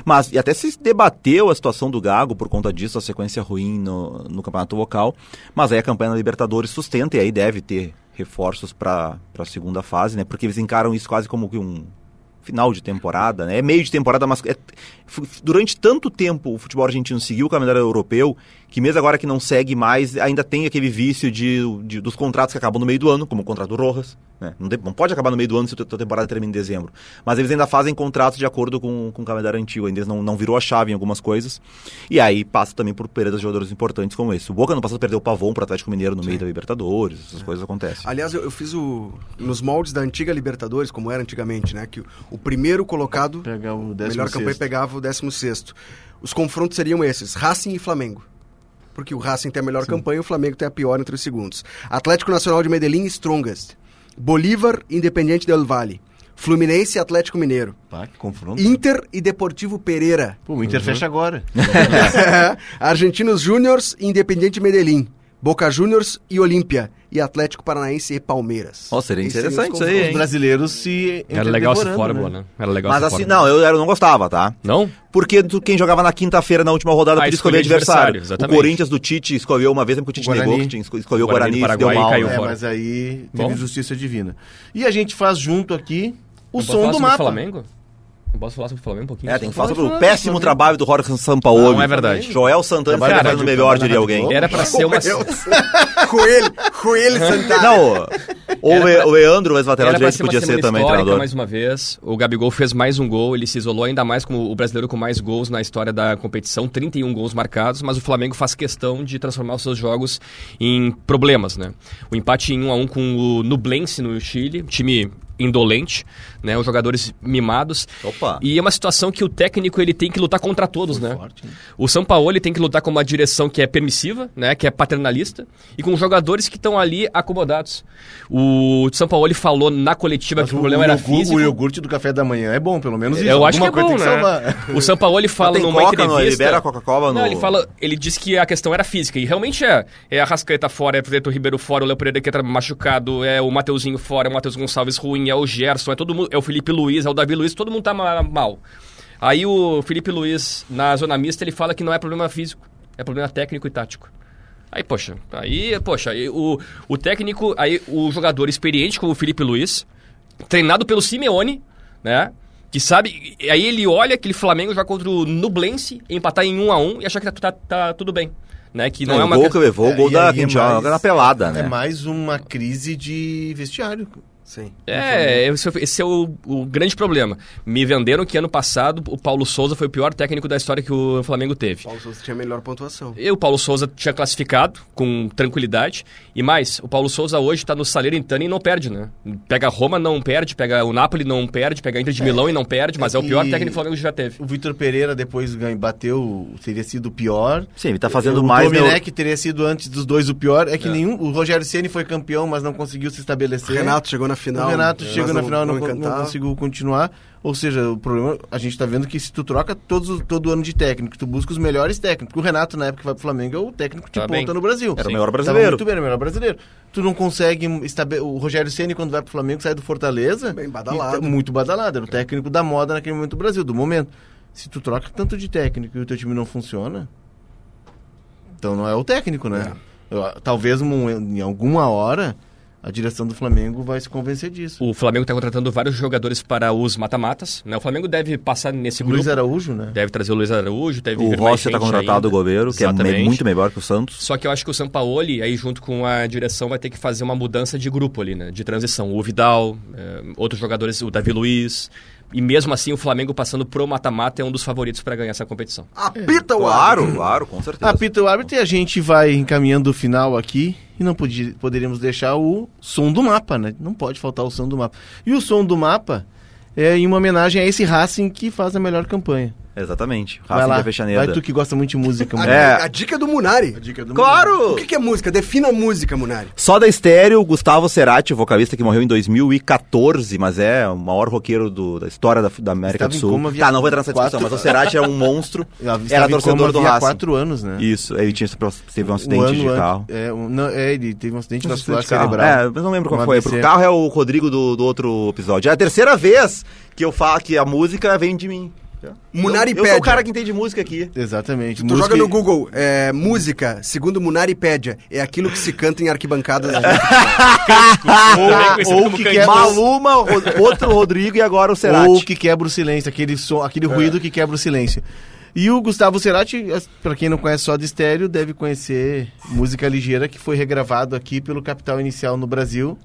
Mas, e até se debateu a situação do Gago por conta disso, a sequência ruim no, no campeonato local. Mas aí a campanha da Libertadores sustenta e aí deve ter reforços para a segunda fase, né? Porque eles encaram isso quase como que um final de temporada, né? É meio de temporada, mas é- durante tanto tempo o futebol argentino seguiu o calendário europeu que mesmo agora que não segue mais, ainda tem aquele vício de, de- dos contratos que acabam no meio do ano, como o contrato do Rojas, né? Não, tem- não pode acabar no meio do ano se a tua temporada termina em dezembro. Mas eles ainda fazem contratos de acordo com, com o calendário antigo, ainda eles não, não virou a chave em algumas coisas. E aí passa também por perdas de jogadores importantes como esse. O Boca no passado perdeu o Pavon para o Atlético Mineiro no meio da Libertadores, essas coisas acontecem. Aliás, eu, eu fiz o. Nos moldes da antiga Libertadores, como era antigamente, né? Que o, o primeiro colocado, Pegar o melhor campanha sexto. pegava o 16. Os confrontos seriam esses: Racing e Flamengo. Porque o Racing tem a melhor campanha e o Flamengo tem a pior entre os segundos. Atlético Nacional de Medellín, Strongest. Bolívar, Independiente del Valle. Fluminense e Atlético Mineiro. Pá, que confronto. Inter e Deportivo Pereira. Pô, o Inter fecha agora. Argentinos Júniors e Independiente Medellín. Boca Juniors e Olímpia. E Atlético Paranaense e Palmeiras. Ó, seria Esses interessante isso aí, Os hein? brasileiros se. Era legal essa fórmula, né? Era legal Mas essa assim, fórmula. não, eu, eu não gostava, tá? Não? Porque tu- quem jogava na quinta-feira na última rodada Ah, podia escolher adversário. adversário, O. Corinthians do Tite escolheu uma vez, porque o Tite Guarani. negou que escolheu o Guarani Guarani, e deu Paraguai mal. caiu né? É, mas aí teve Bom. justiça divina. E a gente faz junto aqui o posso som do mapa. Flamengo? Não posso falar sobre o Flamengo um pouquinho? É, tem que falar sobre o péssimo trabalho do Jorge Sampaoli. Não, é verdade. Joel Santana está fazendo melhor, diria alguém. Era pra ser uma... Coelho, Coelho Santana. Não, ou o o Leandro, o ex-lateral direito, podia ser também treinador. mais uma vez. O Gabigol fez mais um gol, ele se isolou ainda mais como o brasileiro com mais gols na história da competição, 31 gols marcados, mas o Flamengo faz questão de transformar os seus jogos em problemas, né? O empate em 1 a 1 com o Nublense no Chile, time indolente, né? Os jogadores mimados. Opa. E é uma situação que o técnico ele tem que lutar contra todos, né? forte, né? O São Paulo ele tem que lutar com uma direção que é permissiva, né, que é paternalista, e com jogadores que estão ali acomodados. O São Paulo ele falou na coletiva Mas que o problema era físico. O iogurte do café da manhã é bom, pelo menos isso. Eu acho que é bom, né? O São Paulo ele fala numa coca, não, entrevista. libera a Coca-Cola no- Não, ele fala, ele disse que a questão era física e realmente é. É a Rascaeta fora, é o Preto Ribeiro fora, o Léo Pereira que tá machucado, é o Mateuzinho fora, é o Matheus Gonçalves ruim, é o Gerson, é todo mundo, é o Felipe Luiz, é o Davi Luiz, todo mundo tá ma- mal. Aí o Felipe Luiz na zona mista ele fala que não é problema físico, é problema técnico e tático. Aí, poxa, aí, poxa, aí o, o técnico, aí o jogador experiente como o Felipe Luiz, treinado pelo Simeone, né? Que sabe, e aí ele olha aquele Flamengo jogar contra o Nublense, empatar em 1 a 1 e achar que tá, tá- tá tudo bem, né? Que não, Não, é o uma gol que- levou, o gol e da é mais- na pelada, né? É mais uma crise de vestiário. Sim. É, esse, esse é o, o grande problema. Me venderam que ano passado o Paulo Souza foi o pior técnico da história que o Flamengo teve. Paulo Souza tinha a melhor pontuação. E o Paulo Souza tinha classificado com tranquilidade. E mais, o Paulo Souza hoje está no Salernitana e não perde, né? Pega Roma, não perde. Pega o Napoli, não perde. Pega a Inter de Milão e não perde. Mas é, o pior técnico que o Flamengo já teve. O Vitor Pereira depois ganha- bateu, teria sido o pior. Sim, ele tá fazendo o mais... Domenech teria sido antes dos dois o pior. É que É. nenhum. O Rogério Ceni foi campeão, mas não conseguiu se O estabelecer. Renato chegou na final. o Renato mas chegou na final e não, não não conseguiu continuar. Ou seja, o problema, a gente tá vendo que se tu troca todos, os- todo ano de técnico, tu busca os melhores técnicos. O Renato, na época que vai pro Flamengo, é o técnico de Tá ponta bem. no Brasil. Era o Sim. melhor Tava brasileiro. muito bem, era o melhor brasileiro. Tu não consegue estabe... O Rogério Ceni quando vai pro Flamengo, sai do Fortaleza. Bem badalado. e tá muito badalado. Era o técnico da moda naquele momento do Brasil, do momento. Se tu troca tanto de técnico e o teu time não funciona, então não é o técnico, né? Eu- Talvez um- em alguma hora a direção do Flamengo vai se convencer disso. O Flamengo está contratando vários jogadores para os mata-matas. Né? O Flamengo deve passar nesse O grupo. Luiz Araújo, né? Deve trazer o Luiz Araújo, deve O Rossi tá gente contratado, o goleiro, que é me- Exatamente. muito melhor que o Santos. Só que eu acho que o Sampaoli, aí junto com a direção, vai ter que fazer uma mudança de grupo ali, né? De transição. O Vidal, eh, outros jogadores, o Davi Luiz. E mesmo assim, o Flamengo passando pro mata-mata é um dos favoritos para ganhar essa competição. Apita o Claro, árbitro. claro, com certeza. Apita o árbitro e a gente vai encaminhando o final aqui e não podia, poderíamos deixar o som do mapa, né? Não pode faltar o som do mapa. E o som do mapa é em uma homenagem a esse Racing que faz a melhor campanha. Exatamente. lá, da Peixaneira. vai tu que gosta muito de música. A, mano. É. a dica do Munari. dica do Claro! O que, que é música? Defina a música, Munari. Só da estéreo, Gustavo Cerati, vocalista que morreu em 2014, mas é o maior roqueiro do- da história da, da América Estava do em Sul. coma havia Tá, não vou entrar nessa discussão, quatro- mas o Cerati é um monstro. Era torcedor do Racing. quatro anos, né? Isso, ele tinha, teve um acidente ano de carro. É, um- não, é, ele teve um acidente Um vascular cerebral. É, mas não lembro qual Um foi. Pro carro é o Rodrigo do, do outro episódio. É a terceira vez que eu falo que a música vem de mim. Munari eu, eu sou o cara que entende música aqui. Exatamente. Tu Música joga no Google, é, música, segundo Munaripédia, é aquilo que se canta em arquibancadas. Ou como que quer- Maluma, Ro- outro Rodrigo e agora o Cerati. Ou que quebra o silêncio, aquele som, aquele ruído que quebra o silêncio. E o Gustavo Cerati, as- pra quem não conhece só de estéreo, deve conhecer Música Ligeira, que foi regravado aqui pelo Capital Inicial no Brasil.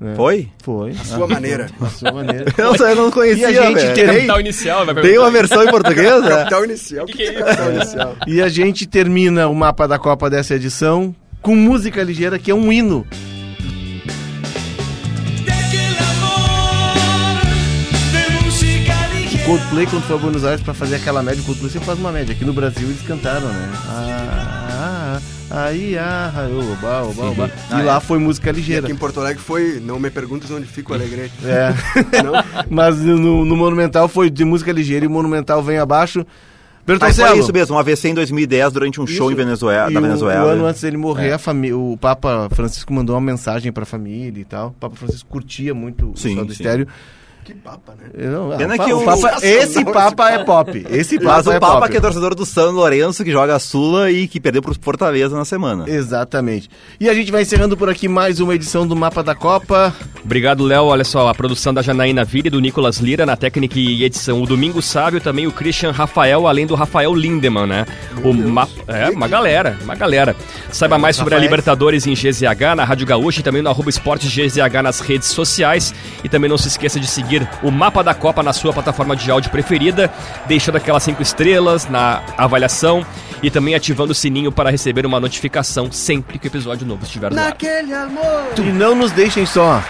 Né? Foi? Foi. A sua maneira. A sua maneira. Eu, só- eu não conhecia, E a gente ter- Tem, Capital inicial, vai tem uma versão em português, né? Capital inicial. O Que que, que é é capital inicial? E a gente termina o mapa da Copa dessa edição com Música Ligeira, que é um hino. Coldplay, quando foi a Buenos Aires pra fazer aquela média, o Coldplay sempre faz uma média. Aqui no Brasil eles cantaram, né? Ah, ah, aí, ah, ah, oba, oba, oba. E Ah, lá é. foi música ligeira. Aqui em Porto Alegre foi, não me perguntes onde fica o Alegrete. É. Mas no, no Monumental foi de música ligeira e o Monumental vem abaixo. Bertoncello. foi isso mesmo, um AVC em 2010 durante um show Isso. em Venezuela, E da o- Venezuela. O, ano antes dele morrer, É. a família, o Papa Francisco mandou uma mensagem pra família e tal. O Papa Francisco curtia muito Sim, o Sol do sim. Estéreo. Que papa, né? Não, Pena pa- que o o- Papa- esse Papa é pop. Esse Mas Papa o é Papa pop. que é torcedor do São Lourenço, que joga a Sula e que perdeu pro Fortaleza na semana. Exatamente. E a gente vai encerrando por aqui mais uma edição do Mapa da Copa. Obrigado, Léo. Olha só, a produção da Janaína Vira e do Nicolas Lira na técnica e edição. O Domingo Sábio também o Christian Rafael, além do Rafael Lindemann, né? o mapa. É, uma galera, uma galera. Saiba mais sobre a. Libertadores em GZH, na Rádio Gaúcha e também no arroba Esportes GZH nas redes sociais. E também não se esqueça de seguir o Mapa da Copa na sua plataforma de áudio preferida, deixando aquelas cinco estrelas na avaliação e também ativando o sininho para receber uma notificação sempre que o episódio novo estiver no ar. Naquele amor. E não nos deixem só.